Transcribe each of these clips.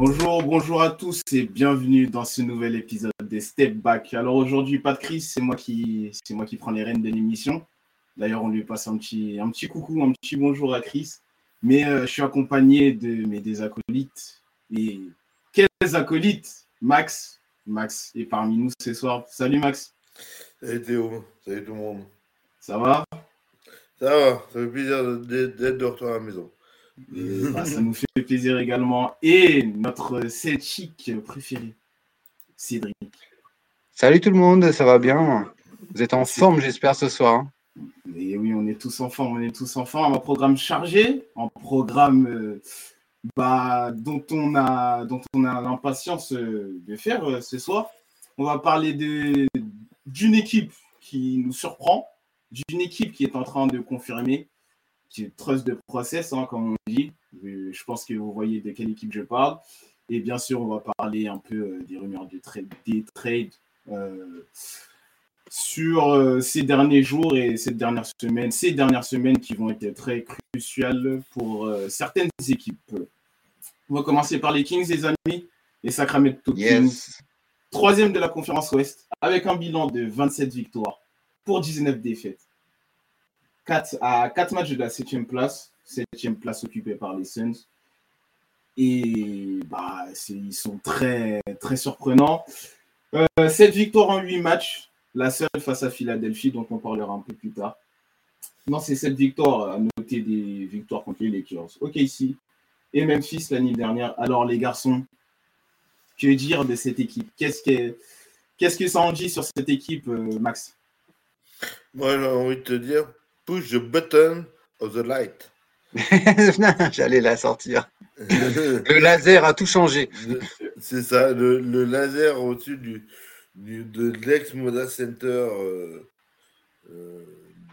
Bonjour, bonjour à tous et bienvenue dans ce nouvel épisode des Step Back. Alors aujourd'hui, pas de crise, c'est moi qui, c'est moi qui prends les rênes de l'émission. D'ailleurs, on lui passe un petit, un petit coucou, un petit bonjour à Chris. Mais euh, je suis accompagné de mes des acolytes. Et quels acolytes? Max, Max est parmi nous ce soir. Salut Max. Salut Théo, salut tout le monde. Ça va? Ça va, ça fait plaisir d'être de retour à la maison. Bah, ça nous fait plaisir également. Et notre chic préféré, Cédric. Salut tout le monde, ça va bien? Vous êtes en forme, j'espère, ce soir. Hein Et oui, on est tous en forme, on est tous en forme. Un programme chargé, un programme euh, bah, dont on a, dont on a l'impatience euh, de faire euh, ce soir. On va parler d'une équipe qui nous surprend, d'une équipe qui est en train de confirmer qui est trust de process, hein, comme on dit. Je pense que vous voyez de quelle équipe je parle. Et bien sûr, on va parler un peu euh, des rumeurs de trade, des trades euh, sur euh, ces derniers jours et ces dernières semaines, ces dernières semaines qui vont être très cruciales pour certaines équipes. On va commencer par les Kings, les amis, les Sacramento Kings. Troisième de la conférence Ouest, avec un bilan de 27 victoires pour 19 défaites à 4 matchs de la 7 place, 7 place occupée par les Suns. Et bah, ils sont très, très surprenants. Euh, 7 victoires en 8 matchs, la seule face à Philadelphie, dont on parlera un peu plus tard. Non, c'est cette victoire, à noter des victoires contre les Lakers. Ok, ici. Et Memphis l'année dernière. Alors, les garçons, que dire de cette équipe? Qu'est-ce que, qu'est-ce que ça en dit sur cette équipe, euh, Max? Moi, j'ai envie de te dire, push the button of the light. J'allais la sortir. le laser a tout changé. C'est ça, le, laser au-dessus du, de l'ex-Moda Center euh, euh,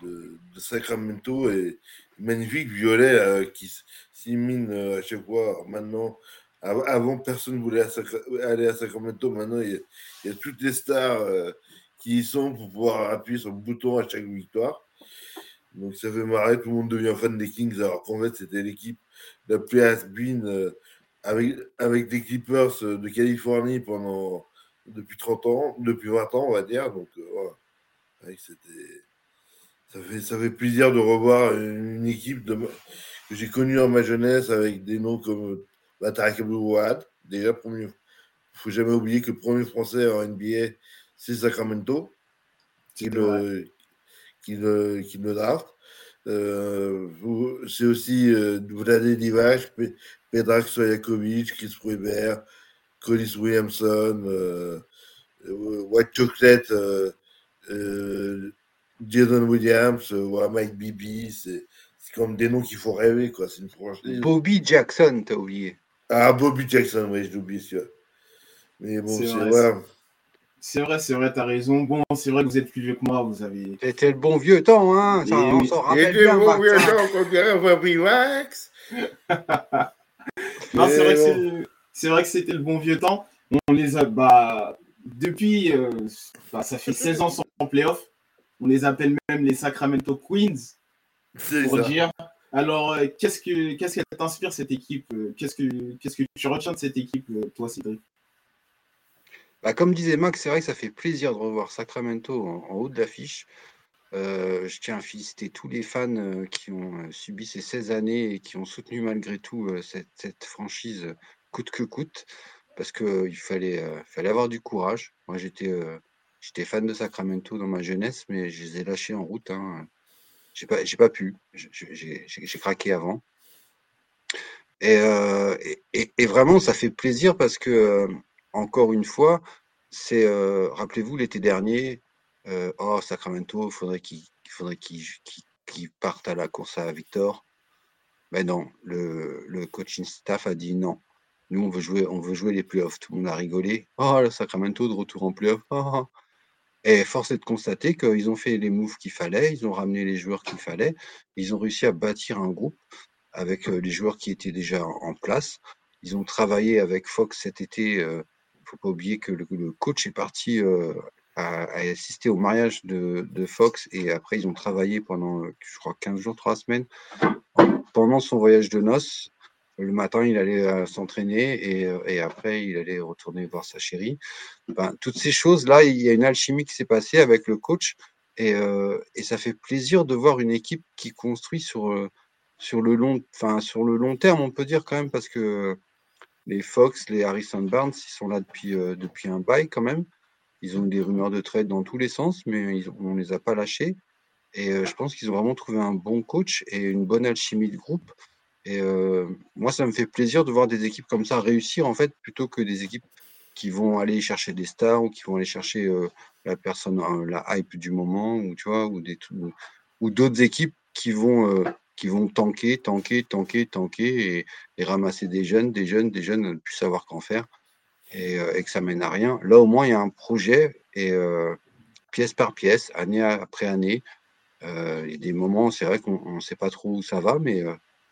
de, Sacramento est magnifique, violet, euh, qui s'illumine à chaque fois. maintenant, avant, personne ne voulait aller à Sacramento. Maintenant, il y, a, toutes les stars qui y sont pour pouvoir appuyer sur le bouton à chaque victoire. Donc ça fait marrer, tout le monde devient fan des Kings, alors qu'en fait c'était l'équipe la plus has-been euh, avec, des Clippers euh, de Californie pendant depuis 30 ans, depuis 20 ans on va dire. Donc euh, voilà, ça fait, ça fait plaisir de revoir une, équipe que j'ai connue en ma jeunesse avec des noms comme Batarak Wad, déjà premier. Il faut jamais oublier que le premier français en NBA, c'est Sacramento, qui le, qui le, qui le draft. Euh, c'est aussi euh, Vladé Divac, Pedrax Sojakovic, Chris Weber, Collis Williamson, euh, euh, White Chocolate, Jason Williams, Mike Bibi, c'est comme des noms qu'il faut rêver, quoi. C'est une franchise. Bobby Jackson, t'as oublié. Ah, Bobby Jackson, oui, je l'ai oublié, sûr. Mais bon, c'est vrai. C'est vrai, c'est vrai, t'as raison. Bon, c'est vrai que vous êtes plus vieux que moi, vous avez. C'était le bon vieux temps, hein. Ça, on s'en rappelle bien. le bon vieux temps Non, c'est vrai, c'est vrai que c'était le bon vieux temps. On les a, bah, depuis, euh, bah, ça fait 16 ans sans playoff. On les appelle même les Sacramento Queens, pour dire. Alors, euh, qu'est-ce que qu'est-ce qu'elle t'inspire cette équipe? Euh, Qu'est-ce que qu'est-ce que tu retiens de cette équipe, toi, Cédric? Bah, comme disait Max, c'est vrai que ça fait plaisir de revoir Sacramento en, haut de l'affiche. Euh, je tiens à féliciter tous les fans euh, qui ont euh, subi ces 16 années et qui ont soutenu malgré tout cette, franchise coûte que coûte, parce qu'il fallait, fallait avoir du courage. Moi, j'étais fan de Sacramento dans ma jeunesse, mais je les ai lâchés en route. Hein. J'ai pas, pas pu. J'ai craqué avant. Et, et, vraiment, ça fait plaisir parce que encore une fois, c'est, euh, rappelez-vous, l'été dernier, euh, oh, Sacramento, il faudrait qu'il faudrait qu'il parte à la course à Victor. Mais non, le, coaching staff a dit non. Nous, on veut jouer, on veut jouer les playoffs. Tout le monde a rigolé. Oh, le Sacramento de retour en playoffs. Oh, oh. Et force est de constater qu'ils ont fait les moves qu'il fallait, ils ont ramené les joueurs qu'il fallait, ils ont réussi à bâtir un groupe avec euh, les joueurs qui étaient déjà en place. Ils ont travaillé avec Fox cet été faut pas oublier que le, coach est parti euh, à, assister au mariage de, Fox et après ils ont travaillé pendant, je crois, 15 jours, 3 semaines pendant son voyage de noces le matin, il allait s'entraîner et, après, il allait retourner voir sa chérie. Ben, toutes ces choses-là, il y a une alchimie qui s'est passée avec le coach et, et, ça fait plaisir de voir une équipe qui construit sur, sur, le long, sur le long terme, on peut dire quand même, parce que les Fox, les Harrison Barnes, ils sont là depuis, depuis un bail quand même. Ils ont eu des rumeurs de trade dans tous les sens, mais on ne les a pas lâchés. Et je pense qu'ils ont vraiment trouvé un bon coach et une bonne alchimie de groupe. Et moi, ça me fait plaisir de voir des équipes comme ça réussir, en fait, plutôt que des équipes qui vont aller chercher des stars ou qui vont aller chercher la personne, la hype du moment, ou tu vois, ou des ou d'autres équipes qui vont qui vont tanker, tanker, tanker, tanker et, ramasser des jeunes, des jeunes, des jeunes, ne plus savoir qu'en faire et, que ça mène à rien. Là, au moins, il y a un projet et pièce par pièce, année après année. il y a des moments, c'est vrai qu'on ne sait pas trop où ça va, mais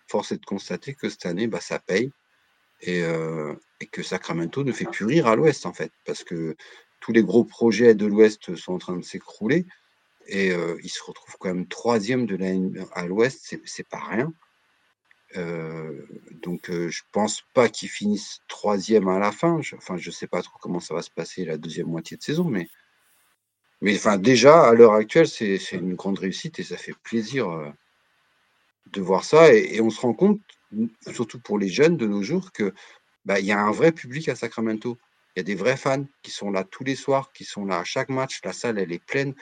force est de constater que cette année, bah, ça paye euh, et, que Sacramento ne fait plus rire à l'ouest, en fait, parce que tous les gros projets de l'ouest sont en train de s'écrouler et euh, ils se retrouvent quand même troisième de la à l'ouest, c'est pas rien. Euh, donc je pense pas qu'ils finissent troisième à la fin. Enfin, je sais pas trop comment ça va se passer la deuxième moitié de saison, mais mais enfin déjà à l'heure actuelle, c'est une grande réussite et ça fait plaisir de voir ça. Et, on se rend compte, surtout pour les jeunes de nos jours, que bah, il y a un vrai public à Sacramento. Il y a des vrais fans qui sont là tous les soirs, qui sont là à chaque match. La salle, elle est pleine.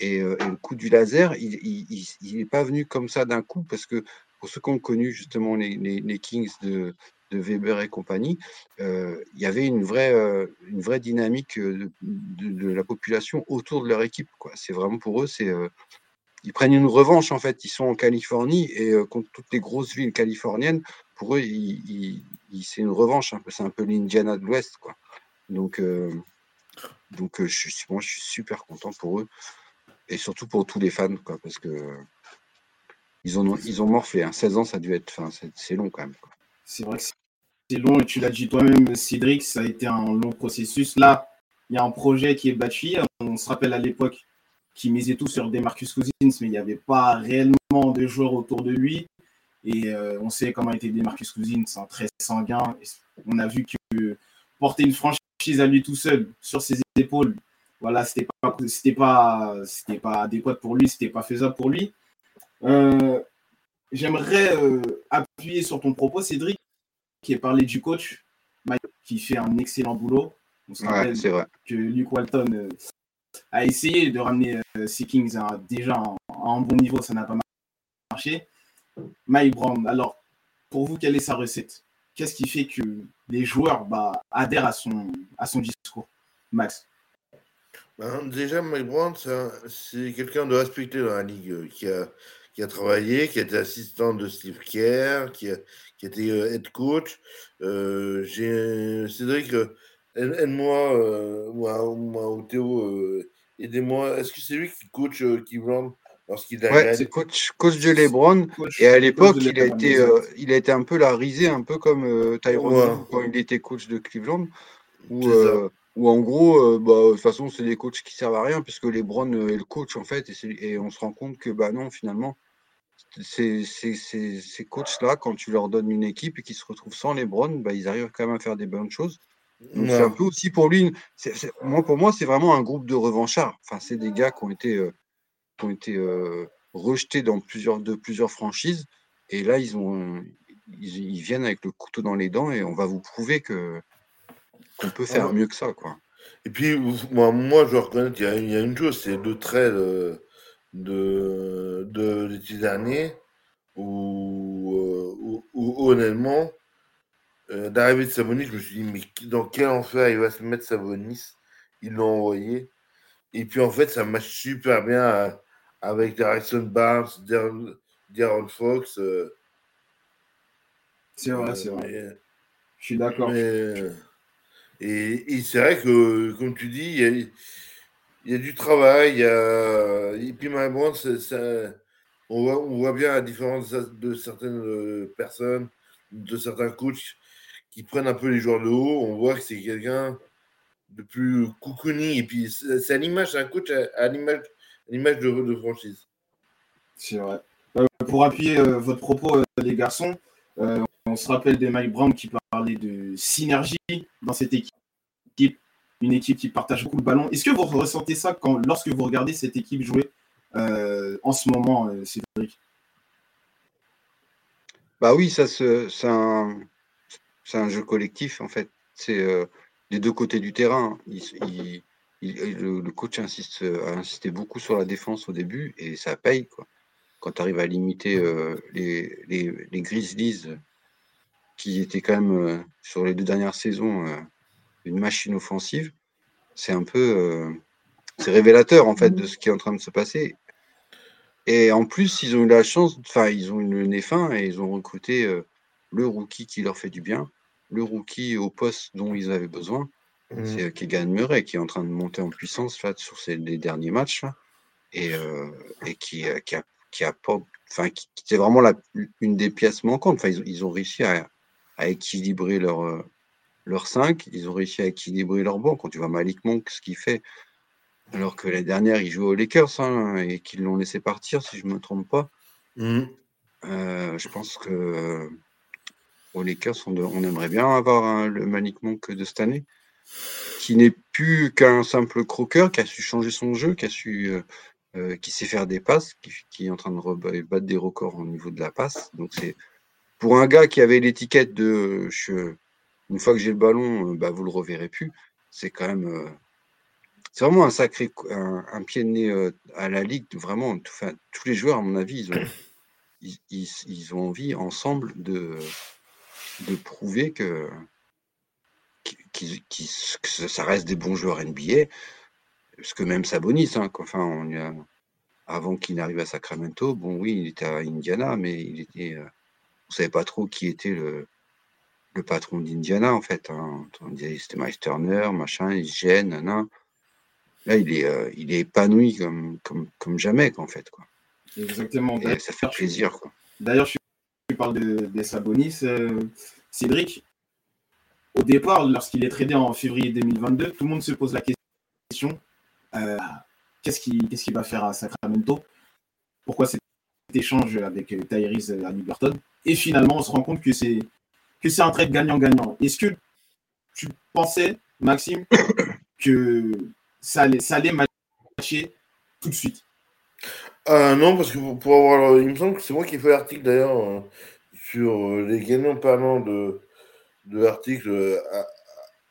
Et, euh, le coup du laser, il n'est pas venu comme ça d'un coup, parce que pour ceux qui ont connu justement les, Kings de, Weber et compagnie, euh, il y avait une vraie, euh, dynamique de, la population autour de leur équipe. C'est vraiment pour eux, ils prennent une revanche en fait. Ils sont en Californie et contre toutes les grosses villes californiennes, pour eux, c'est une revanche. C'est un peu l'Indiana de l'Ouest. Donc, moi, je suis super content pour eux et surtout pour tous les fans, quoi, parce que ils ont, ils ont morflé. 16 hein. ans, ça a dû être, c'est long quand même. C'est vrai que c'est long et tu l'as dit toi-même, Cédric, ça a été un long processus. Là, il y a un projet qui est bâti. On se rappelle à l'époque qui misait tout sur Demarcus Cousins, mais il n'y avait pas réellement de joueurs autour de lui. Et euh, on sait comment était Demarcus Cousins, un très sanguin. on a vu que porter une franchise à lui tout seul sur ses épaules, voilà, c'était pas, c'était pas, c'était pas adéquat pour lui, c'était pas faisable pour lui. Euh, j'aimerais euh, appuyer sur ton propos, Cédric, qui est parlé du coach, qui fait un excellent boulot. On se rappelle que Luke Walton a essayé de ramener euh, Kings à, déjà à, un bon niveau, ça n'a pas marché. Mike Brown, alors pour vous, quelle est sa recette? Qu'est-ce qui fait que les joueurs bah, adhèrent à son, à son discours? Max ben, Déjà, Mike Brown, c'est quelqu'un de respecté dans la ligue euh, qui a, qui a travaillé, qui a été assistant de Steve Kerr, qui a, qui a été euh, head coach. Euh, Cédric, aide-moi, euh, moi, moi, ou Théo, euh, aidez-moi. Est-ce que c'est lui qui coach euh, Cleveland lorsqu'il a Ouais, c'est coach, coach de LeBron. et à l'époque, il, a été, euh, il a été un peu la risée, un peu comme euh, Tyrone quand il était coach de Cleveland. Où, où en gros, bah, de toute façon, c'est des coachs qui servent à rien puisque LeBron est le coach en fait. Et, et on se rend compte que bah non, finalement, ces, ces, ces, ces coachs-là, quand tu leur donnes une équipe et qu'ils se retrouvent sans LeBron, bah, ils arrivent quand même à faire des bonnes choses. Donc c'est un peu aussi pour lui. moi, pour moi, c'est vraiment un groupe de revanchards. Enfin, c'est des gars qui ont été, euh, qui ont été euh, rejetés dans plusieurs, de plusieurs franchises. Et là, ils, ont, ils, viennent avec le couteau dans les dents et on va vous prouver que qu'on peut faire mieux que ça. Quoi. Et puis, moi, moi je reconnais qu'il y, a une chose, c'est le trait de, de, l'été dernier où, euh, où honnêtement, euh, d'arrivée de Savonis, je me suis dit, mais dans quel enfer il va se mettre Savonis Ils l'ont envoyé. Et puis en fait, ça marche super bien euh, avec Harrison Barnes, Darren Fox. Euh. c'est vrai, c'est vrai. je suis d'accord. Et, c'est vrai que, comme tu dis, il y a, du travail. Et puis, ma ça, on, voit, on voit bien la différence de certaines personnes, de certains coachs qui prennent un peu les joueurs de haut. On voit que c'est quelqu'un de plus cocooning. Et puis, c'est l'image, un coach à, l'image, de, franchise. C'est vrai. Euh, pour appuyer euh, votre propos, euh, les garçons, on on se rappelle de Mike Brown qui parlait de synergie dans cette équipe, une équipe qui partage beaucoup le ballon. Est-ce que vous ressentez ça quand, lorsque vous regardez cette équipe jouer euh, en ce moment, euh, Cédric? Bah oui, ça c'est un, jeu collectif en fait. C'est euh, des deux côtés du terrain. Le, coach insiste, a insisté beaucoup sur la défense au début et ça paye. Quoi. Quand tu arrives à limiter les, les, les, Grizzlies, qui étaient quand même sur les deux dernières saisons une machine offensive, c'est un peu c'est révélateur en fait de ce qui est en train de se passer. Et en plus, ils ont eu la chance, enfin, ils ont eu le nez fin et ils ont recruté le rookie qui leur fait du bien, le rookie au poste dont ils avaient besoin. Mmh. C'est Kegan Murray qui est en train de monter en puissance là, sur ces les derniers matchs et, et qui, qui, a, qui apporte, enfin, qui, c'est vraiment la, une des pièces manquantes. Enfin, ils, ils ont réussi à, à équilibrer leur, leur 5, ils ont réussi à équilibrer leur banc. Quand tu vois Malik Monk, ce qu'il fait, alors que l'année dernière, il jouait aux Lakers hein, et qu'ils l'ont laissé partir, si je ne me trompe pas. Mmh. Euh, je pense que euh, aux Lakers, on, on, aimerait bien avoir le Malik Monk de cette année, qui n'est plus qu'un simple croqueur, qui a su changer son jeu, qui a su, euh, qui sait faire des passes, qui, qui, est en train de battre des records au niveau de la passe. Donc c'est pour un gars qui avait l'étiquette de je, une fois que j'ai le ballon, bah, vous le reverrez plus. C'est quand même c'est vraiment un sacré un, pied de nez à la ligue. Vraiment, tous les joueurs, à mon avis, ils ont, ils, ont envie ensemble de, de prouver que, ça reste des bons joueurs NBA. Parce que même Sabonis, hein, enfin, on avant qu'il n'arrive à Sacramento, bon, oui, il était à Indiana, mais il était, on ne savait pas trop qui était le, le patron d'Indiana, en fait. Hein. On disait c'était Miles Turner, machin, il se gêne, Là, il est, euh, il est épanoui comme, comme, comme jamais, en fait. Quoi. Exactement. Et ça fait plaisir. D'ailleurs, tu parles de, des Sabonis, euh, Cédric. Au départ, lorsqu'il est tradé en février 2022, tout le monde se pose la question euh, qu'est-ce qu'il va faire à Sacramento? Pourquoi cet échange avec Tyrese Halliburton? Et finalement, on se rend compte que c'est que c'est un trade gagnant-gagnant. Est-ce que tu pensais, Maxime, que ça allait, ça matcher tout de suite? Euh, Non, parce que pour, avoir. Il me semble que c'est moi qui ai fait l'article d'ailleurs euh, sur euh, les gagnants parlant de, de l'article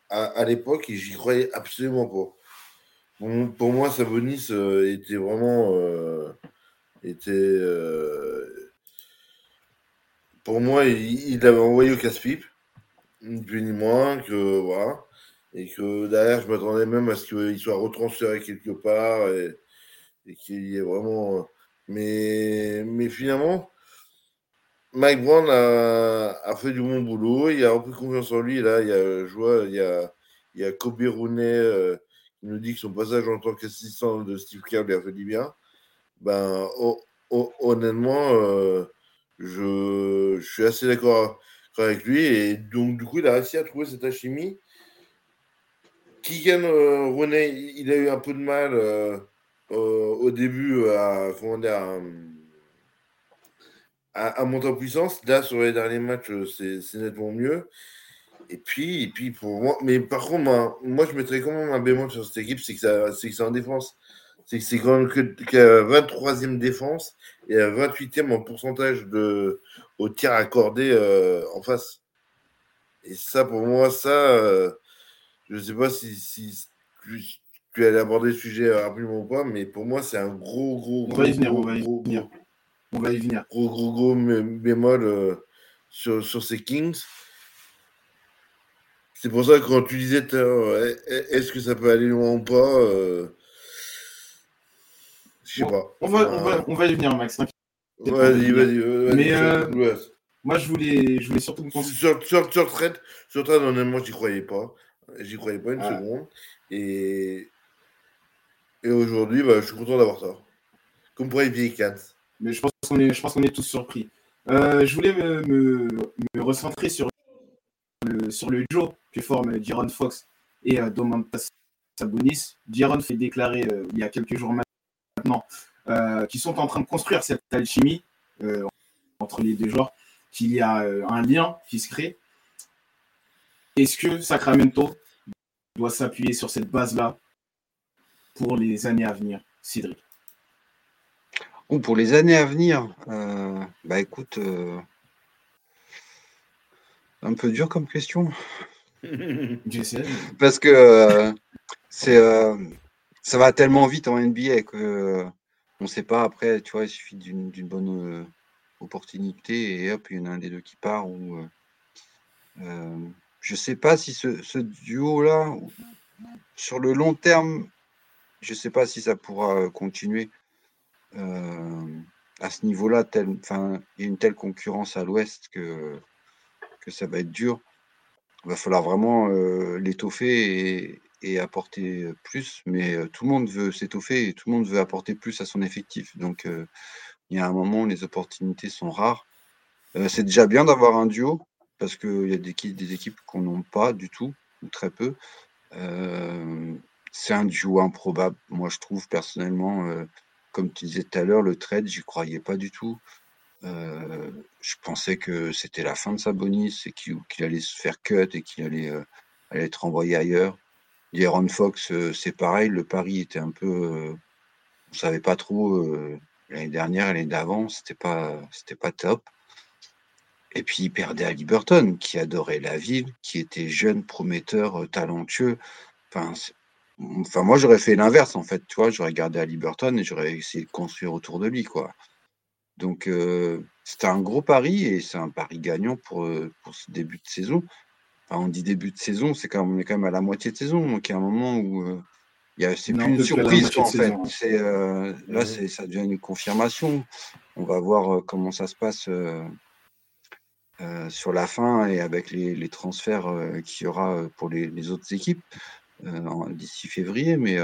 à, l'époque et j'y croyais absolument pas. Pour, moi, Sabonis était vraiment. était pour moi, il, l'avait envoyé au casse-pipe, ni plus ni moins, que voilà. Et que derrière, je m'attendais même à ce qu'il soit retransféré quelque part et, qu'il y ait vraiment. Mais, mais finalement, Mike Brown a, fait du bon boulot, il a repris confiance en lui. Là, il y a, je vois, il y a, il y a Kobe Rooney euh, qui nous dit que son passage en tant qu'assistant de Steve Kerr lui a fait du bien. Ben, honnêtement, euh, je, suis assez d'accord avec lui. Et donc, du coup, il a réussi à trouver cette alchimie. Keegan euh, René, il a eu un peu de mal euh, au début à, comment dire, à, monter en puissance. Là, sur les derniers matchs, euh, c'est nettement mieux. Et puis, et puis pour moi, mais par contre, moi, je mettrais quand même un bémol sur cette équipe, c'est que c'est en défense. C'est que c'est quand même que, 23e défense et à 28e en pourcentage de, au tir accordé euh, en face. Et ça, pour moi, ça, euh, je ne sais pas si, si tu, allais aborder le sujet rapidement ou pas, mais pour moi, c'est un gros, gros, gros. On va y venir, on va y venir. On va y venir. Gros, gros, gros bémol euh, sur, sur ces Kings. C'est pour ça que quand tu disais, est-ce que ça peut aller loin ou pas je sais pas. On va, on, va, on va y venir, Max. Vas-y, vas-y. Mais euh, moi, je voulais, je voulais surtout me Sur, sur, sur trade, sur trade, honnêtement, j'y croyais pas. J'y croyais pas une seconde. Et, et aujourd'hui, bah, je suis content d'avoir ça. Comme pour les vieilles Mais je pense qu'on est, je pense qu'on est tous surpris. Euh, je voulais me, me, me, recentrer sur le, sur le duo que forment Jaron Fox et euh, Domantas Sabonis. Jaron fait déclarer euh, il y a quelques jours maintenant euh, qui sont en train de construire cette alchimie euh, entre les deux joueurs. qu'il y a euh, un lien qui se crée. Est-ce que Sacramento doit s'appuyer sur cette base-là pour les années à venir, Cédric? Ou pour les années à venir, euh, bah écoute, un peu dur comme question. Parce que c'est ça va tellement vite en NBA que on ne sait pas après, tu vois, il suffit d'une bonne euh, opportunité et hop, il y en a un des deux qui part. Ou, euh, euh, je ne sais pas si ce, duo-là, sur le long terme, je ne sais pas si ça pourra continuer à ce niveau-là. il y a une telle concurrence à l'Ouest que, que ça va être dur. Il va falloir vraiment l'étoffer et, et apporter plus, mais tout le monde veut s'étoffer et tout le monde veut apporter plus à son effectif. Donc, il y a un moment où les opportunités sont rares. C'est déjà bien d'avoir un duo parce qu'il y a des, équipes- qu'on n'a pas du tout ou très peu. C'est un duo improbable. Moi, je trouve personnellement, comme tu disais tout à l'heure, le trade, j'y croyais pas du tout. Je pensais que c'était la fin de Sabonis et qu'il allait se faire cut et qu'il allait être envoyé ailleurs. Aaron Fox, euh, c'est pareil. Le pari était un peu, euh, on savait pas trop euh, l'année dernière l'année d'avant, c'était pas, pas top. Et puis il perdait à Liberton, qui adorait la ville, qui était jeune, prometteur, talentueux. Enfin, enfin moi j'aurais fait l'inverse en fait, tu j'aurais gardé à Liberton et j'aurais essayé de construire autour de lui, quoi. Donc c'était un gros pari et c'est un pari gagnant pour, pour ce début de saison. Enfin, on dit début de saison, c'est quand même, on est quand même à la moitié de saison, donc il y a un moment où euh, c'est plus un une surprise en fait. C'est euh, là, c'est ça devient une confirmation. On va voir euh, comment ça se passe sur la fin et avec les, les transferts qu'il y aura pour les, les autres équipes d'ici février, mais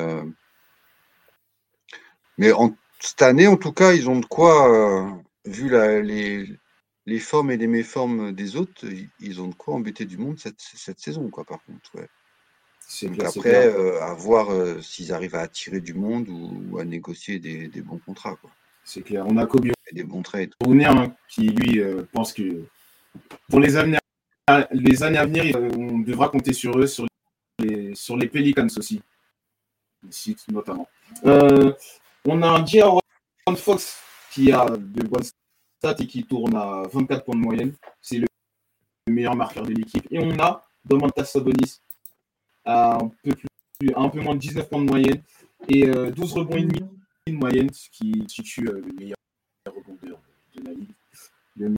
mais en, cette année, en tout cas, ils ont de quoi, vu la- les, les formes et les méformes des autres, ils, ont de quoi embêter du monde cette, cette saison, quoi, par contre. Ouais. C'est Donc clair, après, euh, à voir euh, s'ils arrivent à attirer du monde ou, ou à négocier des, des bons contrats, quoi, C'est clair. On a Kobe et des bons trades. Brunner hein, qui, lui, euh, pense que pour les années, à- les années à venir, on devra compter sur eux, sur les, sur les Pelicans aussi. Ici, notamment. On a un J.R. Fox qui a de bonnes stats et qui tourne à 24 points de moyenne. C'est le meilleur marqueur de l'équipe. Et on a Domantas Sabonis à un peu, plus, à un peu moins de 19 points de moyenne et euh, 12 rebonds et demi de moyenne, ce qui situe euh, le meilleur rebondeur de la ligue. Le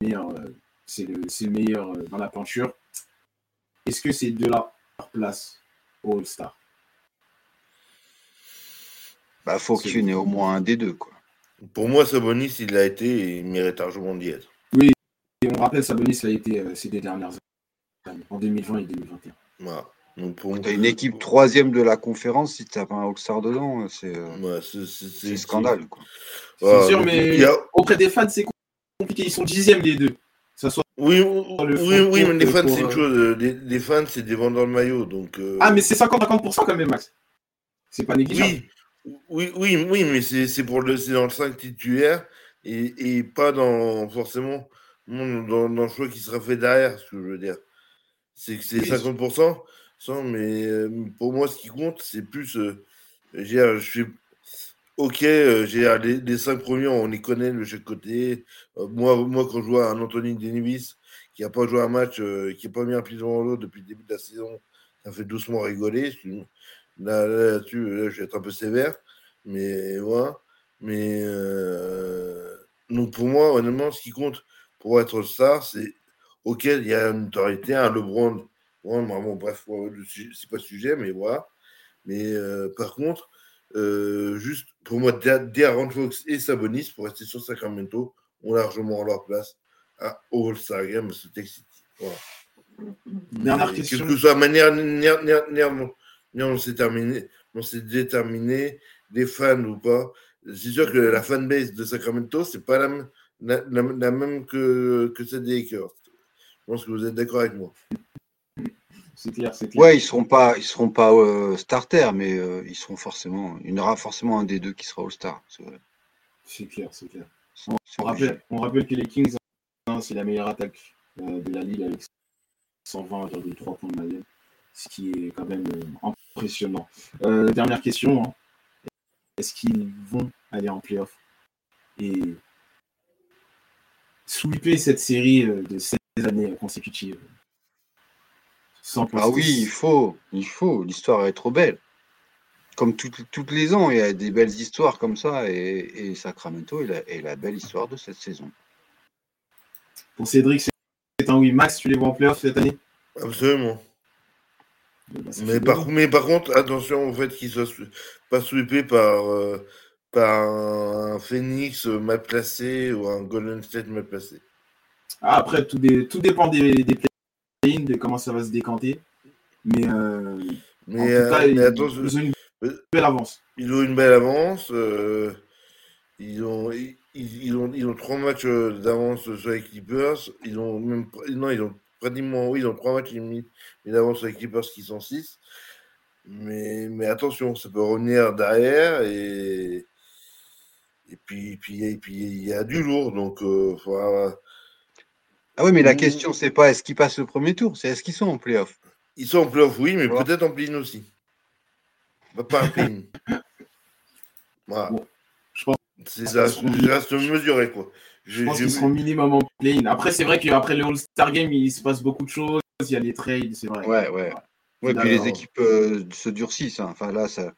meilleur, euh, c'est le, meilleur euh, dans la peinture. Est-ce que c'est de la place au All-Star? Bah, faut qu'il y en ait au moins un des deux, quoi. Pour moi, Sabonis, il l'a été et il mérite largement d'y être. Et on rappelle, Sabonis a été euh, ces deux dernières années, en 2020 et 2021. Voilà. Donc pour T'as une équipe troisième de la conférence, si t'as pas un All-Star dedans, c'est euh, Ouais, c'est- c'est c'est- scandale, quoi. C'est sûr, mais a- auprès des fans, c'est compliqué. Ils sont dixièmes les deux. Ça soit... Oui, oui, le oui, oui, mais les fans, c'est une euh, chose. euh, Les, les fans, c'est des vendeurs de maillots. Donc, euh, Ah, mais c'est 50-50% quand même, Max. C'est pas négligeable. oui, oui, oui, oui, mais c'est pour le, c'est dans le 5 titulaire et, et pas dans forcément dans, dans le choix qui sera fait derrière, ce que je veux dire. C'est que c'est Oui. 50%, sans, mais euh, pour moi, ce qui compte, c'est plus. euh, je suis. Ok, euh, j'ai les, les cinq premiers, on les connaît de chaque côté. Euh, moi, moi, quand je vois un Anthony Davis qui n'a pas joué un match, euh, qui n'a pas mis un pied devant l'autre depuis le début de la saison, ça fait doucement rigoler. Là, là, là-dessus, là, je vais être un peu sévère, mais voilà. Mais euh, donc pour moi, honnêtement, ce qui compte pour être star, c'est ok, il y a une autorité, un LeBron. Bon, bon, bref, c'est pas le sujet, mais voilà. Mais euh, par contre, euh, juste pour moi, De'Aaron Fox et Sabonis, pour rester sur Sacramento, ont largement leur place à All-Star Game, ce Texas City. Voilà. Dernière Et question. Quelle que soit la manière, on s'est terminé, on s'est déterminé, des fans ou pas. C'est sûr que la fanbase de Sacramento, c'est pas la, même- la, la- la même que, que celle des Lakers. Je pense que vous êtes d'accord avec moi. C'est clair, c'est clair. Ouais, ils seront pas, ils seront pas euh, starters, mais euh, ils seront forcément. Il y en aura forcément un des deux qui sera All-Star. C'est clair, c'est clair. C'est On rappelle, on rappelle que les Kings hein, c'est la meilleure attaque euh, de la Ligue avec 120,3 points de moyenne, ce qui est quand même euh, impressionnant. Euh, dernière question, hein. est-ce qu'ils vont aller en playoff? Et sweeper cette série de 16 années consécutives sans Ah oui, il faut, il faut, l'histoire est trop belle comme toutes les ans, il y a des belles histoires comme ça, et, Sacramento est la, belle histoire de cette saison. Pour Cédric, c'est un oui. Max, tu les vois en playoff cette année? Absolument. Bah, mais, par, mais, par, contre, attention au fait qu'ils ne soient pas sweepés par, euh, par un Phoenix mal placé ou un Golden State mal placé. Ah, après, tout, tout dépend des, des play de comment ça va se décanter. Mais, euh, mais, euh, attention, belle avance. Ils ont une belle avance. Euh, ils, ont, ils, ont, ils ont trois matchs euh, d'avance sur les Clippers. Ils ont même, non, ils ont pratiquement, oui, ils ont trois matchs d'avance sur les Clippers qui sont six. Mais, mais attention, ça peut revenir derrière et, et puis, puis, et puis il y a du lourd. Donc, euh, Ah oui, mais la question, c'est pas est-ce qu'ils passent le premier tour, c'est est-ce qu'ils sont en playoff? Ils sont en playoff, oui, mais peut-être en play aussi. Pas un pin. Voilà. je pense ça, reste mesuré, quoi. Je, pense qu'ils seront minimum en play Après, c'est vrai qu'après le All-Star Game, il se passe beaucoup de choses. Il y a les trades, c'est vrai. Ouais, ouais. Ouais, puis les équipes euh, se durcissent. Hein. Enfin, là, ça...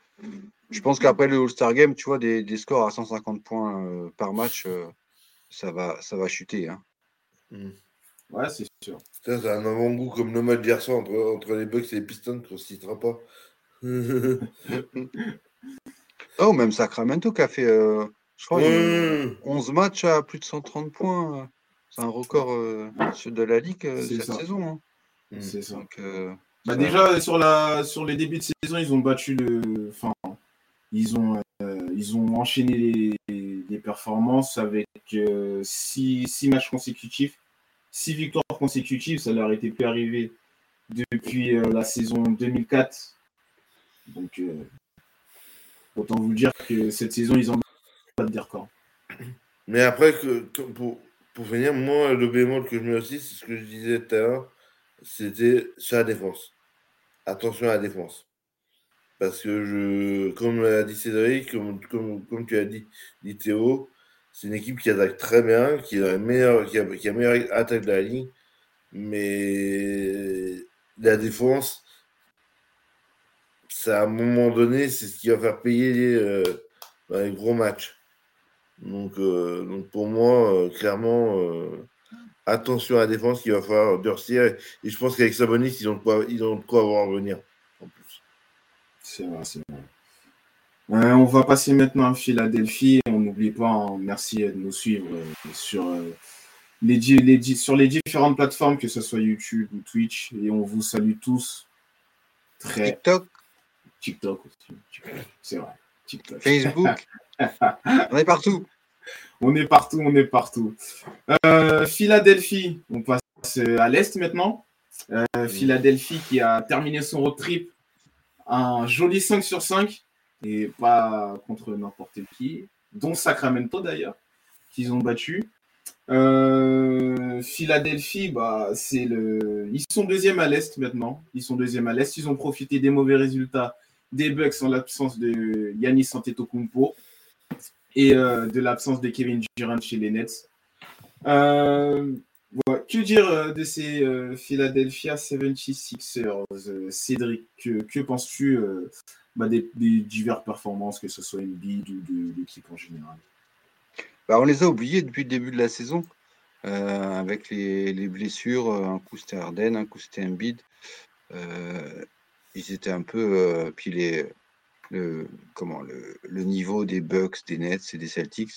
Je pense qu'après le All-Star Game, tu vois, des, des, scores à 150 points euh, par match, euh, ça, va, ça va chuter. Hein. Hmm. Ouais, c'est sûr. Ça, c'est un avant-goût comme le match d'hier soir entre, entre les Bucks et les Pistons qu'on ne citera pas. oh, même Sacramento qui a fait, euh, je crois, 11 matchs à plus de 130 points. C'est un record euh, de la Ligue euh, cette saison. Hein. Mm. C'est ça. bah déjà, sur, la, sur les débuts de saison, ils ont battu le. Enfin, ils ont, ils ont enchaîné les, les performances avec 6 matchs consécutifs, 6 victoires consécutives. Ça leur était plus arrivé depuis la saison 2004 donc, euh, autant vous dire que cette saison, ils ont dire quand. Mais après, que, pour, pour finir, moi, le bémol que je mets aussi, c'est ce que je disais tout à l'heure, c'était sur la défense. Attention à la défense. Parce que, je, comme l'a dit Cédric, comme, comme, tu as dit, dit Théo, c'est une équipe qui attaque très bien, qui a, meilleure, qui, a, meilleure attaque de la ligne. Mais la défense, à un moment donné, c'est ce qui va faire payer euh, les gros matchs. Donc, euh, donc pour moi, euh, clairement, attention à la défense qu'il va falloir durcir. Et, je pense qu'avec Sabonis, ils ont de quoi, ils ont de quoi avoir à venir. En plus. C'est vrai, c'est vrai. on va passer maintenant à Philadelphie. On n'oublie pas, hein, merci de nous suivre sur, les, les, sur les différentes plateformes, que ce soit YouTube ou Twitch. Et on vous salue tous. Très, TikTok. TikTok aussi. C'est vrai. Facebook. on est partout. On est partout, on est partout. Euh, Philadelphie, on passe à l'Est maintenant. Euh, Philadelphie qui a terminé son road trip. Un joli 5 sur 5. Et pas contre n'importe qui. Dont Sacramento d'ailleurs. Qu'ils ont battu. Euh, Philadelphie, bah, c'est le. Ils sont deuxième à l'Est maintenant. Ils sont deuxième à l'Est. Ils ont profité des mauvais résultats des Bucks en l'absence de Yanis Antetokounmpo et euh, de l'absence de Kevin Durant chez les Nets. Euh, que dire euh, de ces Philadelphia 76ers, Cédric Que, penses-tu bah, des, diverses performances, que ce soit bid ou de, l'équipe en général? Bah, On les a oubliés depuis le début de la saison. avec les, blessures, un coup c'était Arden, un coup c'était Embiid ils étaient un peu. Euh, puis le, comment, le, niveau des Bucks, des Nets et des Celtics,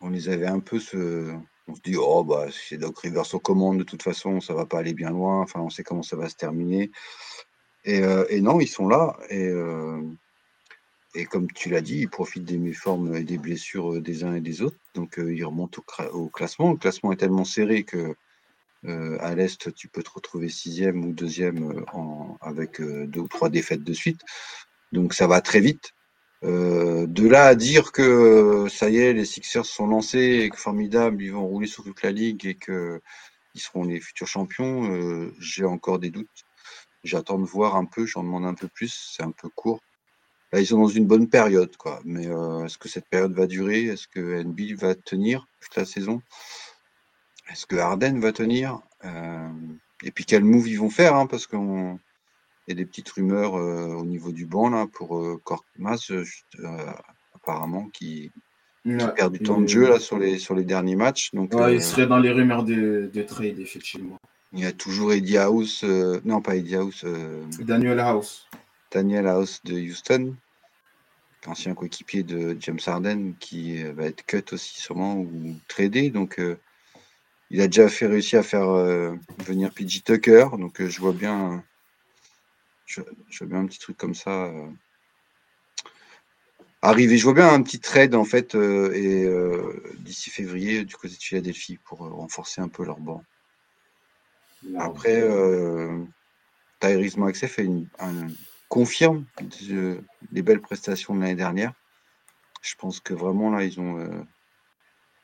on les avait un peu se. On se dit, oh, bah, c'est Doc Rivers aux commandes, de toute façon, ça va pas aller bien loin. Enfin, on sait comment ça va se terminer. Et, euh, non, ils sont là. Et, euh, et comme tu l'as dit, ils profitent des méformes et des blessures des uns et des autres. Donc, ils remontent au, classement. Le classement est tellement serré que euh, à l'Est, tu peux te retrouver sixième ou deuxième euh, avec euh, deux ou trois défaites de suite. Donc ça va très vite. Euh, de là à dire que euh, ça y est, les Sixers sont lancés et que formidable, ils vont rouler sur toute la ligue et que ils seront les futurs champions, euh, j'ai encore des doutes. J'attends de voir un peu, j'en demande un peu plus, c'est un peu court. Là, ils sont dans une bonne période, quoi. Mais est-ce que cette période va durer? Est-ce que NB va tenir toute la saison? Est-ce que Harden va tenir? Et puis quel move ils vont faire hein, Parce qu'on y a des petites rumeurs euh, au niveau du banc là, pour euh, Korkmaz, euh, apparemment, qui, perd du temps de jeu là, sur, les, sur les derniers matchs. Donc, il serait dans les rumeurs de, de, trade, effectivement. Il y a toujours Eddie House, non pas Eddie House, Daniel House. Daniel House de Houston, ancien coéquipier de James Harden, qui va être cut aussi sûrement ou tradé. Donc il a déjà fait réussir à faire venir PG Tucker. Donc je vois bien je, vois bien un petit truc comme ça euh, arriver. Je vois bien un petit trade en fait euh, et euh, d'ici février du côté de Philadelphie pour renforcer un peu leur banc. Après, Tyrese Maxey fait une, confirme les belles prestations de l'année dernière. Je pense que vraiment là, ils ont,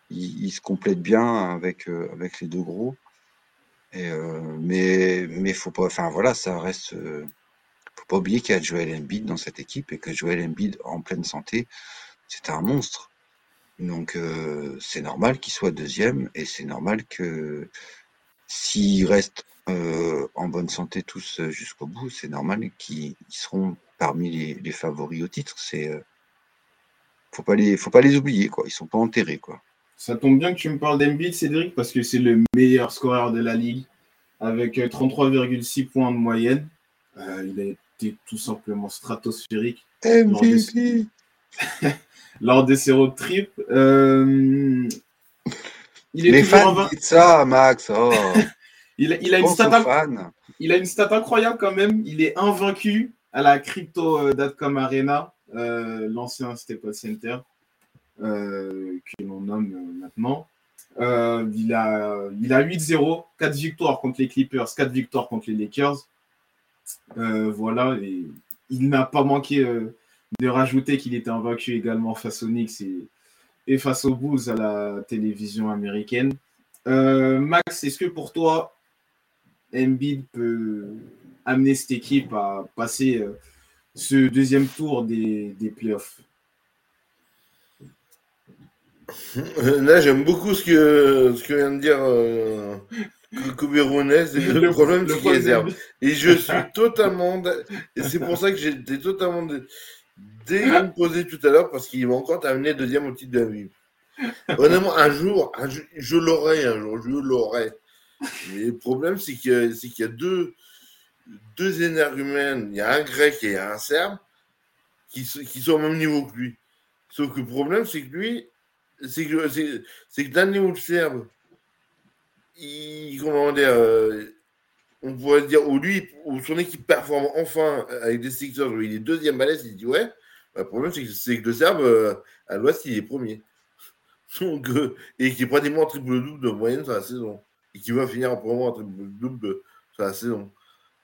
ils, se complètent bien avec avec les deux gros. Et, mais mais faut pas, enfin voilà, ça reste pas oublier qu'il y a Joel Embiid dans cette équipe et que Joel Embiid en pleine santé, c'est un monstre. Donc euh, c'est normal qu'il soit deuxième et c'est normal que s'ils restent euh, en bonne santé tous euh, jusqu'au bout, c'est normal qu'ils seront parmi les, favoris au titre. C'est faut pas les faut pas les oublier quoi. Ils sont pas enterrés quoi. Ça tombe bien que tu me parles d'Embiid, Cédric, parce que c'est le meilleur scoreur de la ligue avec 33,6 points de moyenne. Tout simplement stratosphérique. MVP lors de ses road trips. Euh, il est Les fans ça, Max. Oh. il, a, une stat il a une stat incroyable quand même. Il est invaincu à la Crypto.com Arena, euh, l'ancien Staples Center, euh, que l'on nomme maintenant. il a, il a 8-0, 4 victoires contre les Clippers, 4 victoires contre les Lakers. Euh, voilà, il n'a pas manqué euh, de rajouter qu'il était invaincu également face aux Knicks et, face aux Bulls à la télévision américaine. Euh, Max, est-ce que pour toi, Embiid peut amener cette équipe à passer ce deuxième tour des, des playoffs? Là, j'aime beaucoup ce que, ce que vient de dire c'est le, problème, c'est qu'il réserve. Et je suis totalement. Et c'est pour ça que j'étais totalement décomposé tout à l'heure, parce qu'il va encore terminer deuxième au titre de la vie. Honnêtement, un jour, je l'aurai un jour, je l'aurai. Mais le problème, c'est qu'il y, a deux, deux énergumènes. Il y a un grec et un serbe qui, qui sont au même niveau que lui. Sauf que le problème, c'est que lui, c'est que, c'est que d'un niveau de serbe, il, comment dire, euh, on pourrait dire, où lui, où son équipe performe enfin avec des Sixers, où il est deuxième balèze, il dit ouais. Bah, le problème, c'est que, que le Serbe, euh, à l'Ouest, il est premier. Donc, euh, et qui est pratiquement un triple-double de moyenne sur la saison. Et qui va finir en un triple-double sur la saison.